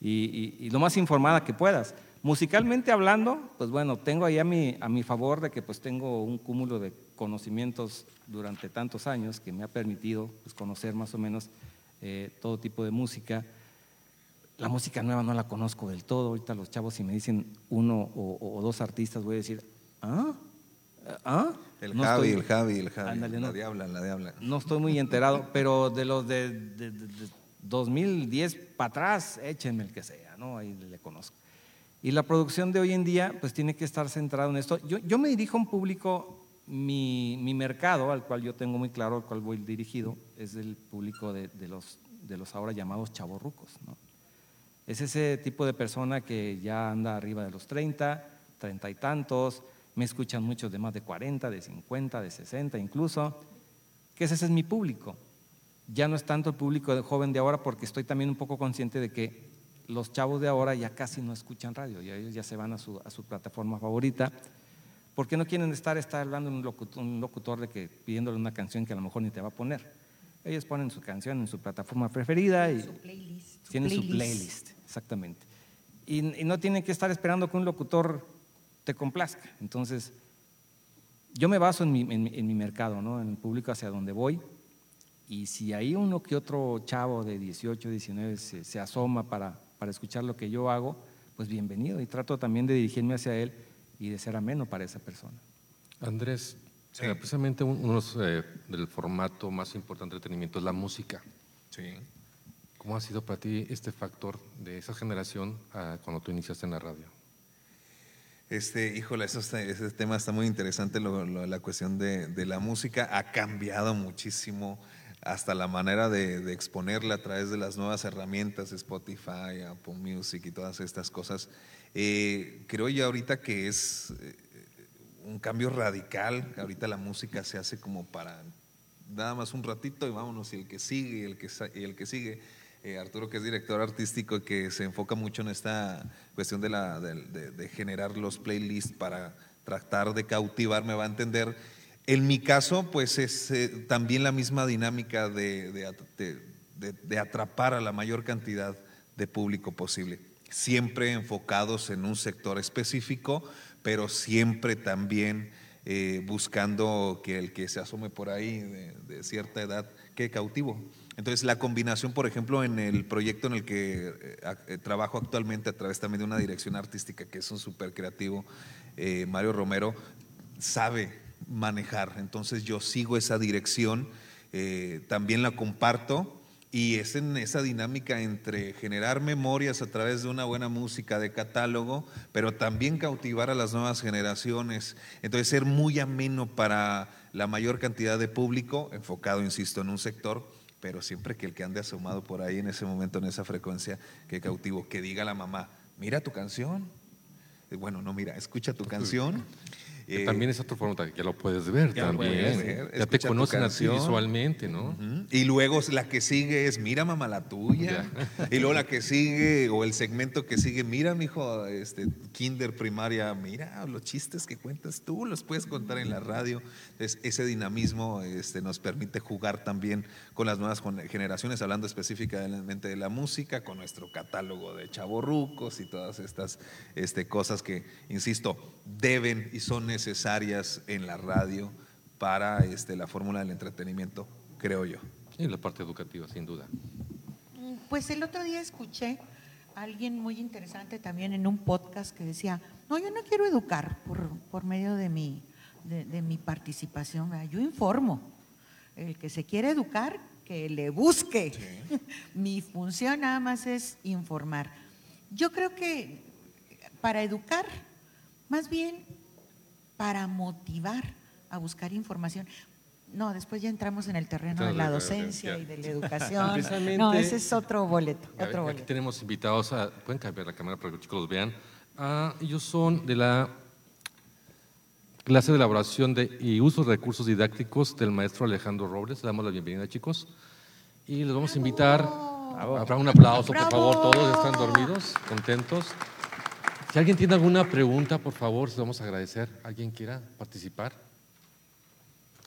y lo más informada que puedas. Musicalmente hablando, pues bueno, tengo ahí a mi, a mi favor de que pues tengo un cúmulo de conocimientos durante tantos años que me ha permitido pues, conocer más o menos eh, todo tipo de música. La música nueva no la conozco del todo. Ahorita los chavos si me dicen uno o, o dos artistas voy a decir, ¿ah? ¿Ah? El No Javi, estoy- el Javi, el Javi. Ándale, la no. diabla, la diabla. no estoy muy enterado, pero de los de, de- de- de 2010 para atrás, échenme el que sea, ¿no? Ahí le conozco. Y la producción de hoy en día, pues tiene que estar centrado en esto. Yo, yo me dirijo a un público, mi, mi mercado, al cual yo tengo muy claro, al cual voy dirigido, es el público de, de los, de los ahora llamados chavorrucos, ¿no? Es ese tipo de persona que ya anda arriba de los 30, 30 y tantos, me escuchan muchos de más de 40, de 50, de 60 incluso, que ese es mi público. Ya no es tanto el público de joven de ahora porque estoy también un poco consciente de que los chavos de ahora ya casi no escuchan radio, ya ellos ya se van a su, a su plataforma favorita, porque no quieren estar, estar hablando un locutor, un locutor de que pidiéndole una canción que a lo mejor ni te va a poner. Ellos ponen su canción en su plataforma preferida y Su playlist. tienen su playlist, exactamente. Y, y no tienen que estar esperando que un locutor te complazca. Entonces, yo me baso en mi, en mi- en mi mercado, ¿no? en el público hacia donde voy. Y si hay uno que otro chavo de 18, 19 se, se asoma para, para escuchar lo que yo hago, pues bienvenido. Y trato también de dirigirme hacia él y de ser ameno para esa persona. Andrés, eh, precisamente un- uno eh, del formato más importante de entretenimiento es la música. Sí. ¿Cómo ha sido para ti este factor de esa generación a cuando tú iniciaste en la radio? Este, híjole, eso ese tema está muy interesante, lo- la cuestión de, de la música ha cambiado muchísimo, hasta la manera de, exponerla a través de las nuevas herramientas, Spotify, Apple Music y todas estas cosas. Eh, creo yo ahorita que es eh, un cambio radical, ahorita la música se hace como para nada más un ratito y vámonos, y el que sigue, y el que, y el que sigue. Eh, Arturo, que es director artístico que se enfoca mucho en esta cuestión de, la, generar los playlists para tratar de cautivar, me va a entender. En mi caso, pues es eh, también la misma dinámica de, de at- de- de- de atrapar a la mayor cantidad de público posible. Siempre enfocados en un sector específico, pero siempre también eh, buscando que el que se asome por ahí de, de cierta edad quede cautivo. Entonces, la combinación, por ejemplo, en el proyecto en el que eh, eh, trabajo actualmente a través también de una dirección artística que es un súper creativo, eh, Mario Romero, sabe manejar. Entonces, yo sigo esa dirección, también la comparto y es en esa dinámica entre generar memorias a través de una buena música de catálogo, pero también cautivar a las nuevas generaciones. Entonces, ser muy ameno para la mayor cantidad de público, enfocado, insisto, en un sector, pero siempre que el que ande asomado por ahí en ese momento, en esa frecuencia, que cautivo, que diga a la mamá, mira tu canción. Bueno, no, mira, escucha tu *laughs* canción. Que Eh, también es otra forma que ya lo puedes ver Ya también. puedes ver, ya te escucha tu conocen así visualmente, ¿no? Y luego la que sigue es, mira mamá la tuya. Y luego la que sigue, o el segmento que sigue, mira mijo, este, kinder, primaria, mira los chistes que cuentas tú, los puedes contar en la radio. Entonces, ese dinamismo este, nos permite jugar también con las nuevas generaciones, hablando específicamente de la música, con nuestro catálogo de chavorrucos y todas estas este, cosas que, insisto, deben y son necesarias en la radio para este, la fórmula del entretenimiento, creo yo. Y la parte educativa, sin duda. Pues el otro día escuché a alguien muy interesante también en un podcast que decía, no, yo no quiero educar por, por medio de mi, de, de mi participación, ¿verdad? yo informo. El que se quiere educar, que le busque. *laughs* mi función nada más es informar. Yo creo que para educar, más bien para motivar a buscar información. No, después ya entramos en el terreno de la Entonces, docencia ya. y de la educación. *laughs* No, ese es otro boleto, otro Aquí boleto. tenemos invitados a. Pueden cambiar la cámara para que los chicos los vean. Ah, ellos son de la clase de elaboración de, y uso de recursos didácticos del maestro Alejandro Robles. Le damos la bienvenida, chicos. Y les vamos a invitar. Habrá un aplauso, por favor. Todos están dormidos, contentos. Si alguien tiene alguna pregunta, por favor, se lo vamos a agradecer. ¿Alguien quiera participar?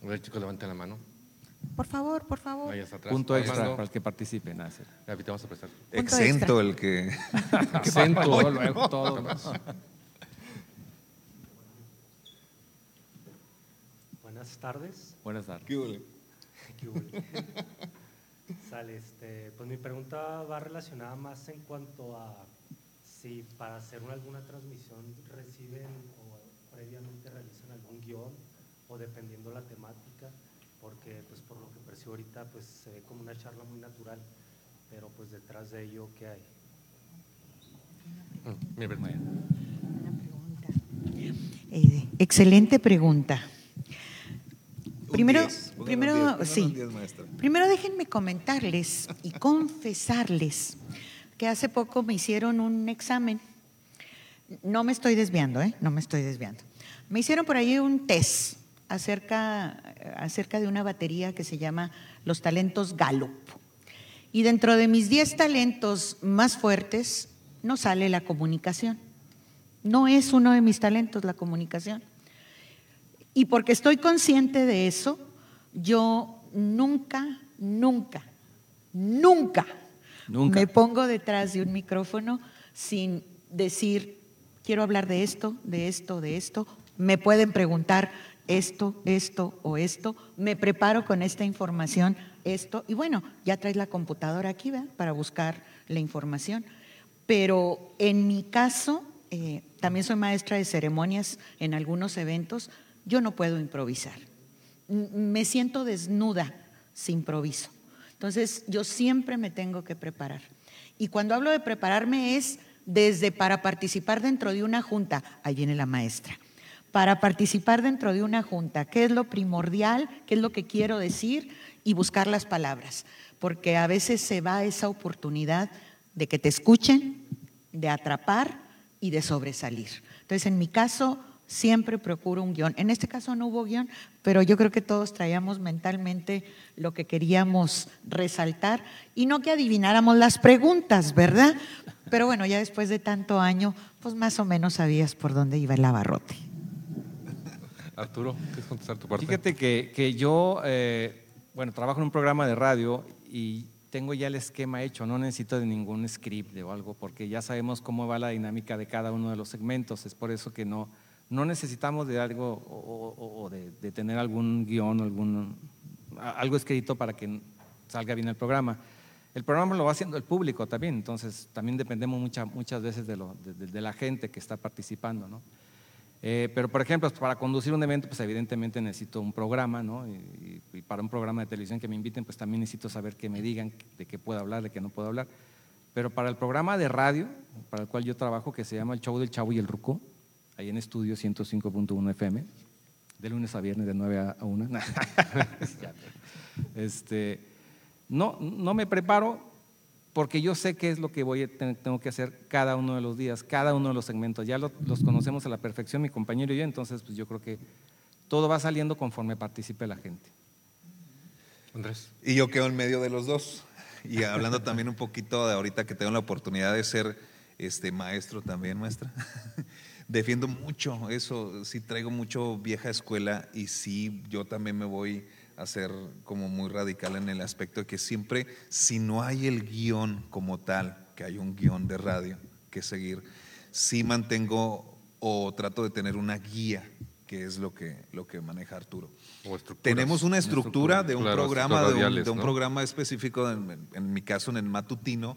A ver, chicos, levanten la mano. Por favor, por favor. Ahí hasta atrás. Punto extra Armando, para el que participe. Gaby, te vamos a prestar. Exento el que... *laughs* Acento. Luego, luego, *laughs* todo. Buenas tardes. Buenas tardes. ¿Qué hubo? Sale, este, pues mi pregunta va relacionada más en cuanto a si para hacer una- alguna transmisión reciben o previamente realizan algún guion o dependiendo la temática, porque pues por lo que percibo ahorita pues se ve como una charla muy natural, pero pues detrás de ello ¿qué hay? Mm, Una pregunta. Eh, excelente pregunta. Primero, 10, pónganos primero, 10, pónganos sí. 10, maestra. Primero déjenme comentarles y confesarles que hace poco me hicieron un examen. No me estoy desviando, ¿eh? No me estoy desviando. Me hicieron por ahí un test acerca, acerca de una batería que se llama Los Talentos Gallup. Y dentro de mis 10 talentos más fuertes no sale la comunicación. No es uno de mis talentos la comunicación. Y porque estoy consciente de eso, yo nunca, nunca, nunca, Me pongo detrás de un micrófono sin decir, quiero hablar de esto, de esto, de esto. Me pueden preguntar esto, esto o esto. Me preparo con esta información, esto. Y bueno, ya traes la computadora aquí, ¿verdad? Para buscar la información. Pero en mi caso, eh, también soy maestra de ceremonias en algunos eventos, yo no puedo improvisar. Me siento desnuda si improviso. Entonces, yo siempre me tengo que preparar. Y cuando hablo de prepararme es desde para participar dentro de una junta, ahí viene la maestra, para participar dentro de una junta, qué es lo primordial, qué es lo que quiero decir y buscar las palabras, porque a veces se va esa oportunidad de que te escuchen, de atrapar y de sobresalir. Entonces, en mi caso, siempre procuro un guion. En este caso no hubo guion, pero yo creo que todos traíamos mentalmente lo que queríamos resaltar y no que adivináramos las preguntas, ¿verdad? Pero bueno, ya después de tanto año, pues más o menos sabías por dónde iba el abarrote. Arturo, ¿quieres contestar tu parte? Fíjate que, que yo, eh, bueno, trabajo en un programa de radio y tengo ya el esquema hecho, no necesito de ningún script o algo, porque ya sabemos cómo va la dinámica de cada uno de los segmentos. Es por eso que no, no necesitamos de algo o, de, tener algún guion, algún, algo escrito para que salga bien el programa. El programa lo va haciendo el público también, entonces también dependemos mucha- muchas veces de, la gente que está participando, ¿no? Eh, pero, por ejemplo, para conducir un evento, pues evidentemente necesito un programa, ¿no? Y, para un programa de televisión que me inviten, pues también necesito saber que me digan de qué puedo hablar, de qué no puedo hablar. Pero para el programa de radio, para el cual yo trabajo, que se llama El Show del Chavo y el Ruco, ahí en estudio 105.1 FM, de lunes a viernes de 9 a 1. *laughs* este, No, no me preparo porque yo sé qué es lo que voy a tener- tengo que hacer cada uno de los días, cada uno de los segmentos. Ya lo- los conocemos a la perfección, mi compañero y yo, entonces pues yo creo que todo va saliendo conforme participe la gente. Andrés. Y yo quedo en medio de los dos. Y hablando también un poquito de ahorita que tengo la oportunidad de ser este maestro también, maestra. Defiendo mucho eso, sí traigo mucho vieja escuela y sí yo también me voy a ser como muy radical en el aspecto de que siempre si no hay el guion como tal, que hay un guion de radio que seguir, sí mantengo o trato de tener una guía, que es lo que, lo que maneja Arturo. O estructuras. Tenemos una estructura de un Claro, programa, de un, de un ¿no? programa específico, en, en mi caso en el matutino,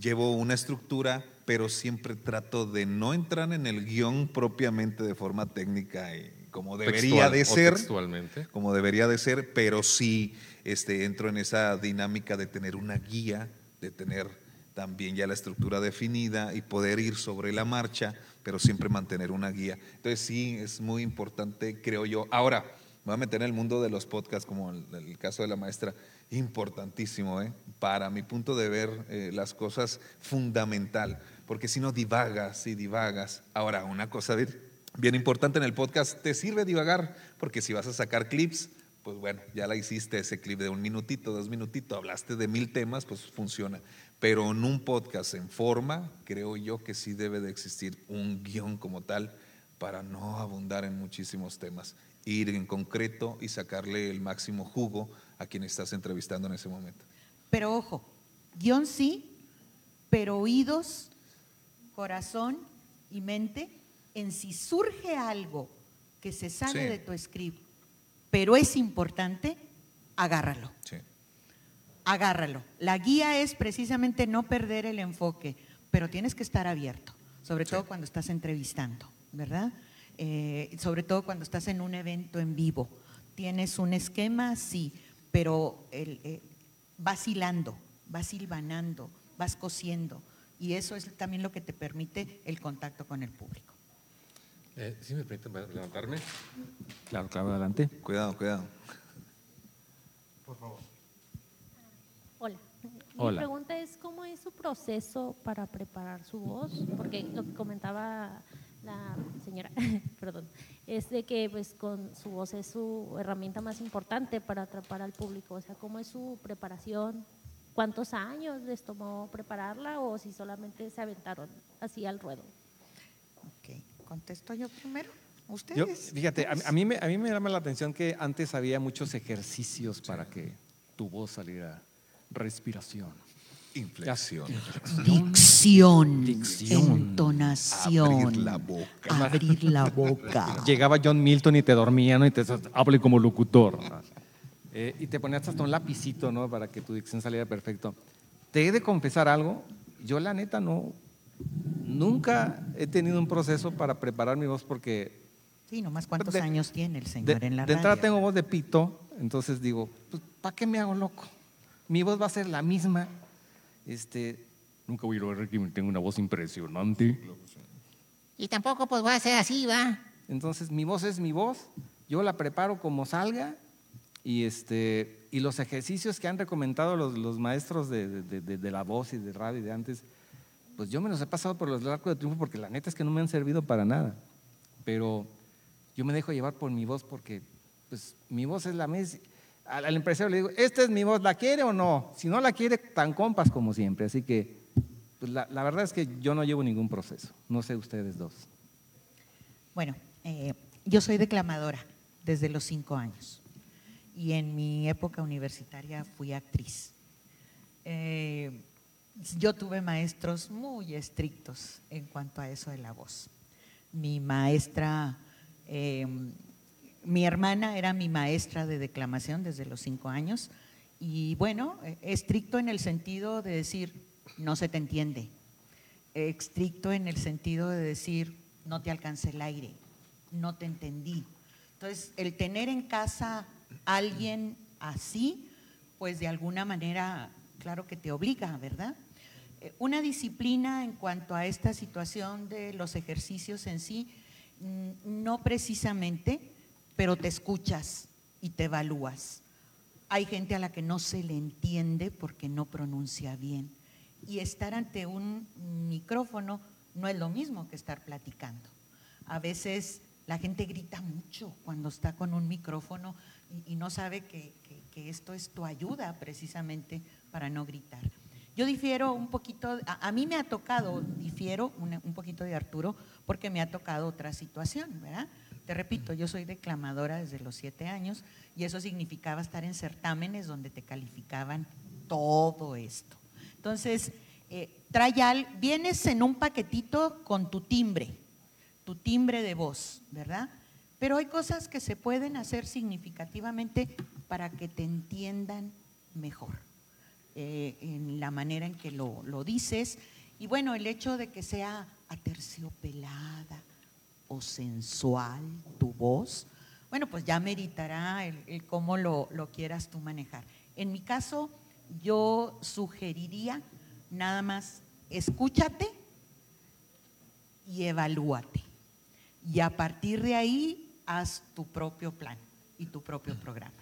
llevo una estructura, pero siempre trato de no entrar en el guion propiamente de forma técnica y como debería Textual, de ser, textualmente. como debería de ser, pero sí este, entro en esa dinámica de tener una guía, de tener también ya la estructura definida y poder ir sobre la marcha, pero siempre mantener una guía. Entonces sí, es muy importante, creo yo. Ahora, me voy a meter en el mundo de los podcasts, como el, el caso de la maestra, importantísimo, ¿eh? para mi punto de ver eh, las cosas fundamental, porque si no divagas y divagas. Ahora, una cosa bien, importante en el podcast, te sirve divagar, porque si vas a sacar clips, pues bueno, ya la hiciste ese clip de un minutito, dos minutitos, hablaste de mil temas, pues funciona. Pero en un podcast en forma, creo yo que sí debe de existir un guion como tal para no abundar en muchísimos temas, ir en concreto y sacarle el máximo jugo a quien estás entrevistando en ese momento. Pero ojo, guion sí, pero oídos, corazón y mente en si surge algo que se sale Sí. de tu script, pero es importante, agárralo. Sí. agárralo. La guía es precisamente no perder el enfoque, pero tienes que estar abierto, sobre todo cuando estás entrevistando, ¿verdad? Eh, sobre todo cuando estás en un evento en vivo. Tienes un esquema, sí, pero el, eh, vas hilando, vas hilvanando, vas cosiendo, y eso es también lo que te permite el contacto con el público. Eh, ¿Sí me permiten levantarme? Claro, claro, adelante. Cuidado, cuidado. Hola. Hola. Mi pregunta es cómo es su proceso para preparar su voz, porque lo que comentaba la señora, *laughs* perdón, es de que pues con su voz es su herramienta más importante para atrapar al público, o sea, cómo es su preparación, cuántos años les tomó prepararla o si solamente se aventaron así al ruedo. Ok, ¿contesto yo primero? Yo, ¿Ustedes? fíjate, a, a mí me, a mí me llama la atención que antes había muchos ejercicios para que tu voz saliera. Respiración. Inflexión. Dicción, Dicción. entonación, Abrir la boca. abrir la boca. *laughs* Llegaba John Milton y te dormía, ¿no? Y te hable como locutor. ¿no? Eh, y te ponías hasta un lapicito, ¿no? Para que tu dicción saliera perfecto. Te he de confesar algo. Yo, la neta, no. Nunca he tenido un proceso para preparar mi voz porque Sí, nomás cuántos De- años tiene el de, señor en la de entrada tengo voz de pito, entonces digo, pues, ¿para qué me hago loco? Mi voz va a ser la misma. Este, nunca voy a lograr que tenga una voz impresionante. Y tampoco pues va a ser así, va. Entonces, mi voz es mi voz, yo la preparo como salga y, este, y los ejercicios que han recomendado los, los maestros de, de- de- de la voz y de radio y de antes, pues yo me los he pasado por los largos de triunfo porque la neta es que no me han servido para nada. Pero yo me dejo llevar por mi voz porque pues, mi voz es la misma. Al, al empresario le digo, esta es mi voz, ¿la quiere o no? Si no la quiere, tan compas como siempre. Así que pues, la, verdad es que yo no llevo ningún proceso. No sé ustedes dos. Bueno, eh, yo soy declamadora desde los cinco años y en mi época universitaria fui actriz. Eh, yo tuve maestros muy estrictos en cuanto a eso de la voz. Mi maestra, eh, mi hermana era mi maestra de declamación desde los cinco años y bueno, estricto en el sentido de decir, no se te entiende, estricto en el sentido de decir, no te alcancé el aire, no te entendí. Entonces, el tener en casa a alguien así, pues de alguna manera, claro que te obliga, ¿verdad? Eh, Una disciplina en cuanto a esta situación de los ejercicios en sí, mm, no precisamente, pero te escuchas y te evalúas. hay gente a la que no se le entiende porque no pronuncia bien. Y estar ante un micrófono no es lo mismo que estar platicando. A veces la gente grita mucho cuando está con un micrófono y, no sabe que, esto es tu ayuda precisamente para no gritar. Yo difiero un poquito, a, mí me ha tocado, difiero un poquito de Arturo porque me ha tocado otra situación, ¿verdad? Te repito, yo soy declamadora desde los siete años y eso significaba estar en certámenes donde te calificaban todo esto. Entonces, eh, trae vienes en un paquetito con tu timbre, tu timbre de voz, ¿verdad? Pero hay cosas que se pueden hacer significativamente para que te entiendan mejor eh, en la manera en que lo, lo dices. Y bueno, el hecho de que sea aterciopelada, o sensual tu voz, bueno, pues ya meritará el, cómo lo, quieras tú manejar. En mi caso, yo sugeriría nada más, escúchate y evalúate. Y a partir de ahí, haz tu propio plan y tu propio programa.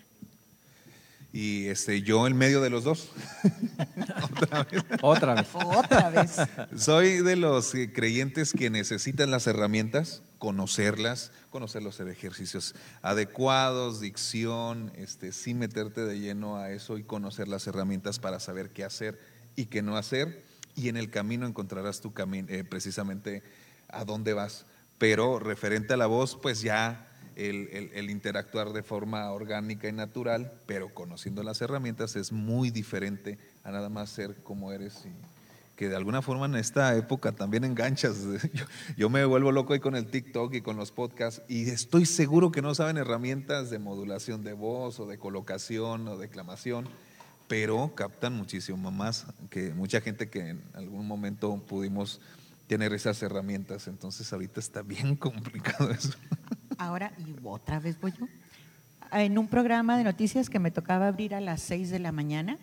Y este, yo en medio de los dos. *laughs* Otra vez. Otra vez. Otra vez. Soy de los creyentes que necesitan las herramientas, conocerlas, conocer los ejercicios adecuados, dicción, este, sin meterte de lleno a eso y conocer las herramientas para saber qué hacer y qué no hacer. Y en el camino encontrarás tu camino, eh, precisamente a dónde vas. Pero referente a la voz, pues ya el, interactuar de forma orgánica y natural, pero conociendo las herramientas es muy diferente a nada más ser como eres y que de alguna forma en esta época también enganchas. *laughs* Yo, me vuelvo loco ahí con el TikTok y con los podcasts y estoy seguro que no saben herramientas de modulación de voz o de colocación o declamación, pero captan muchísimo más que mucha gente que en algún momento pudimos tener esas herramientas. Entonces ahorita está bien *laughs* complicado eso. Ahora, y otra vez voy yo, en un programa de noticias que me tocaba abrir a las 6 de la mañana,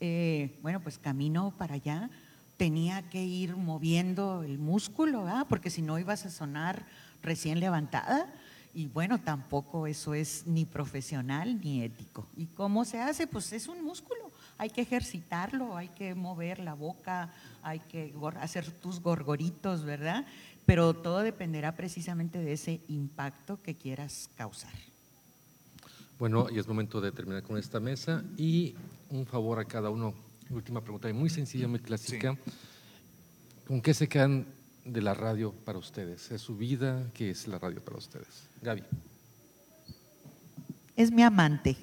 eh, bueno, pues camino para allá, tenía que ir moviendo el músculo, porque si no ibas a sonar recién levantada. Y bueno, tampoco eso es ni profesional ni ético. ¿Y cómo se hace? Pues es un músculo. Hay que ejercitarlo, hay que mover la boca, hay que hacer tus gorgoritos, ¿verdad? pero todo dependerá precisamente de ese impacto que quieras causar. Bueno, y es momento de terminar con esta mesa y un favor a cada uno. Última pregunta, muy sencilla, muy clásica. ¿Con qué se quedan de la radio para ustedes? ¿Es su vida? ¿Qué es la radio para ustedes? Gaby. Es mi amante.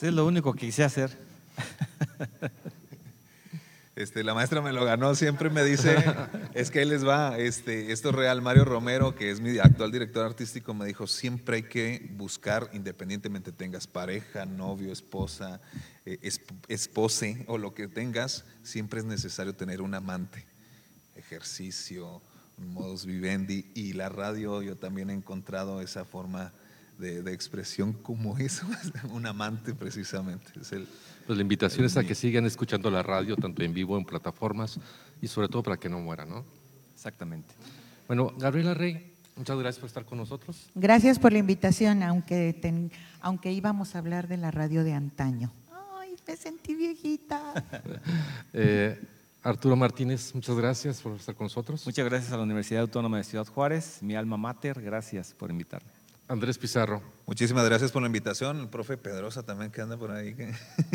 es lo único que quise hacer. *laughs* Este, la maestra me lo ganó, siempre me dice, es que ahí les va, este, esto es real, Mario Romero, que es mi actual director artístico, me dijo, siempre hay que buscar, independientemente tengas pareja, novio, esposa, eh, espose o lo que tengas, siempre es necesario tener un amante, ejercicio, modus vivendi, y la radio yo también he encontrado esa forma de, de expresión como eso, *laughs* un amante precisamente, es el pues la invitación es a que sigan escuchando la radio, tanto en vivo, en plataformas, y sobre todo para que no muera, ¿no? Exactamente. Bueno, Gabriela Rey, muchas gracias por estar con nosotros. Gracias por la invitación, aunque, aunque íbamos a hablar de la radio de antaño. Ay, me sentí viejita. *laughs* Eh, Arturo Martínez, muchas gracias por estar con nosotros. Muchas gracias a la Universidad Autónoma de Ciudad Juárez, mi alma mater, gracias por invitarme. Andrés Pizarro. Muchísimas gracias por la invitación. El profe Pedrosa también que anda por ahí.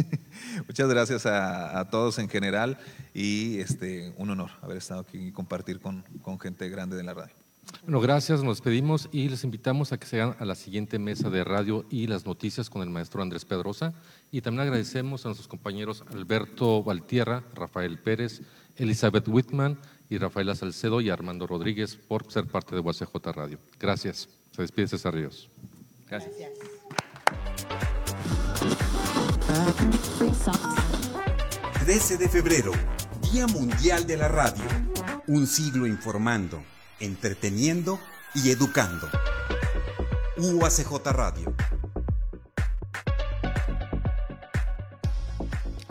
*laughs* Muchas gracias a, todos en general y este, un honor haber estado aquí y compartir con, con gente grande de la radio. Bueno, gracias, nos despedimos y les invitamos a que se hagan a la siguiente mesa de radio y las noticias con el maestro Andrés Pedrosa. Y también agradecemos a nuestros compañeros Alberto Valtierra, Rafael Pérez, Elizabeth Whitman y Rafaela Salcedo y Armando Rodríguez por ser parte de UACJ Radio. Gracias. Se despide César Ríos. Gracias. 13 de febrero, Día Mundial de la Radio. Un siglo informando, entreteniendo y educando. UACJ Radio.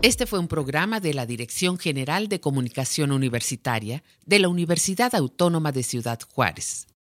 Este fue un programa de la Dirección General de Comunicación Universitaria de la Universidad Autónoma de Ciudad Juárez.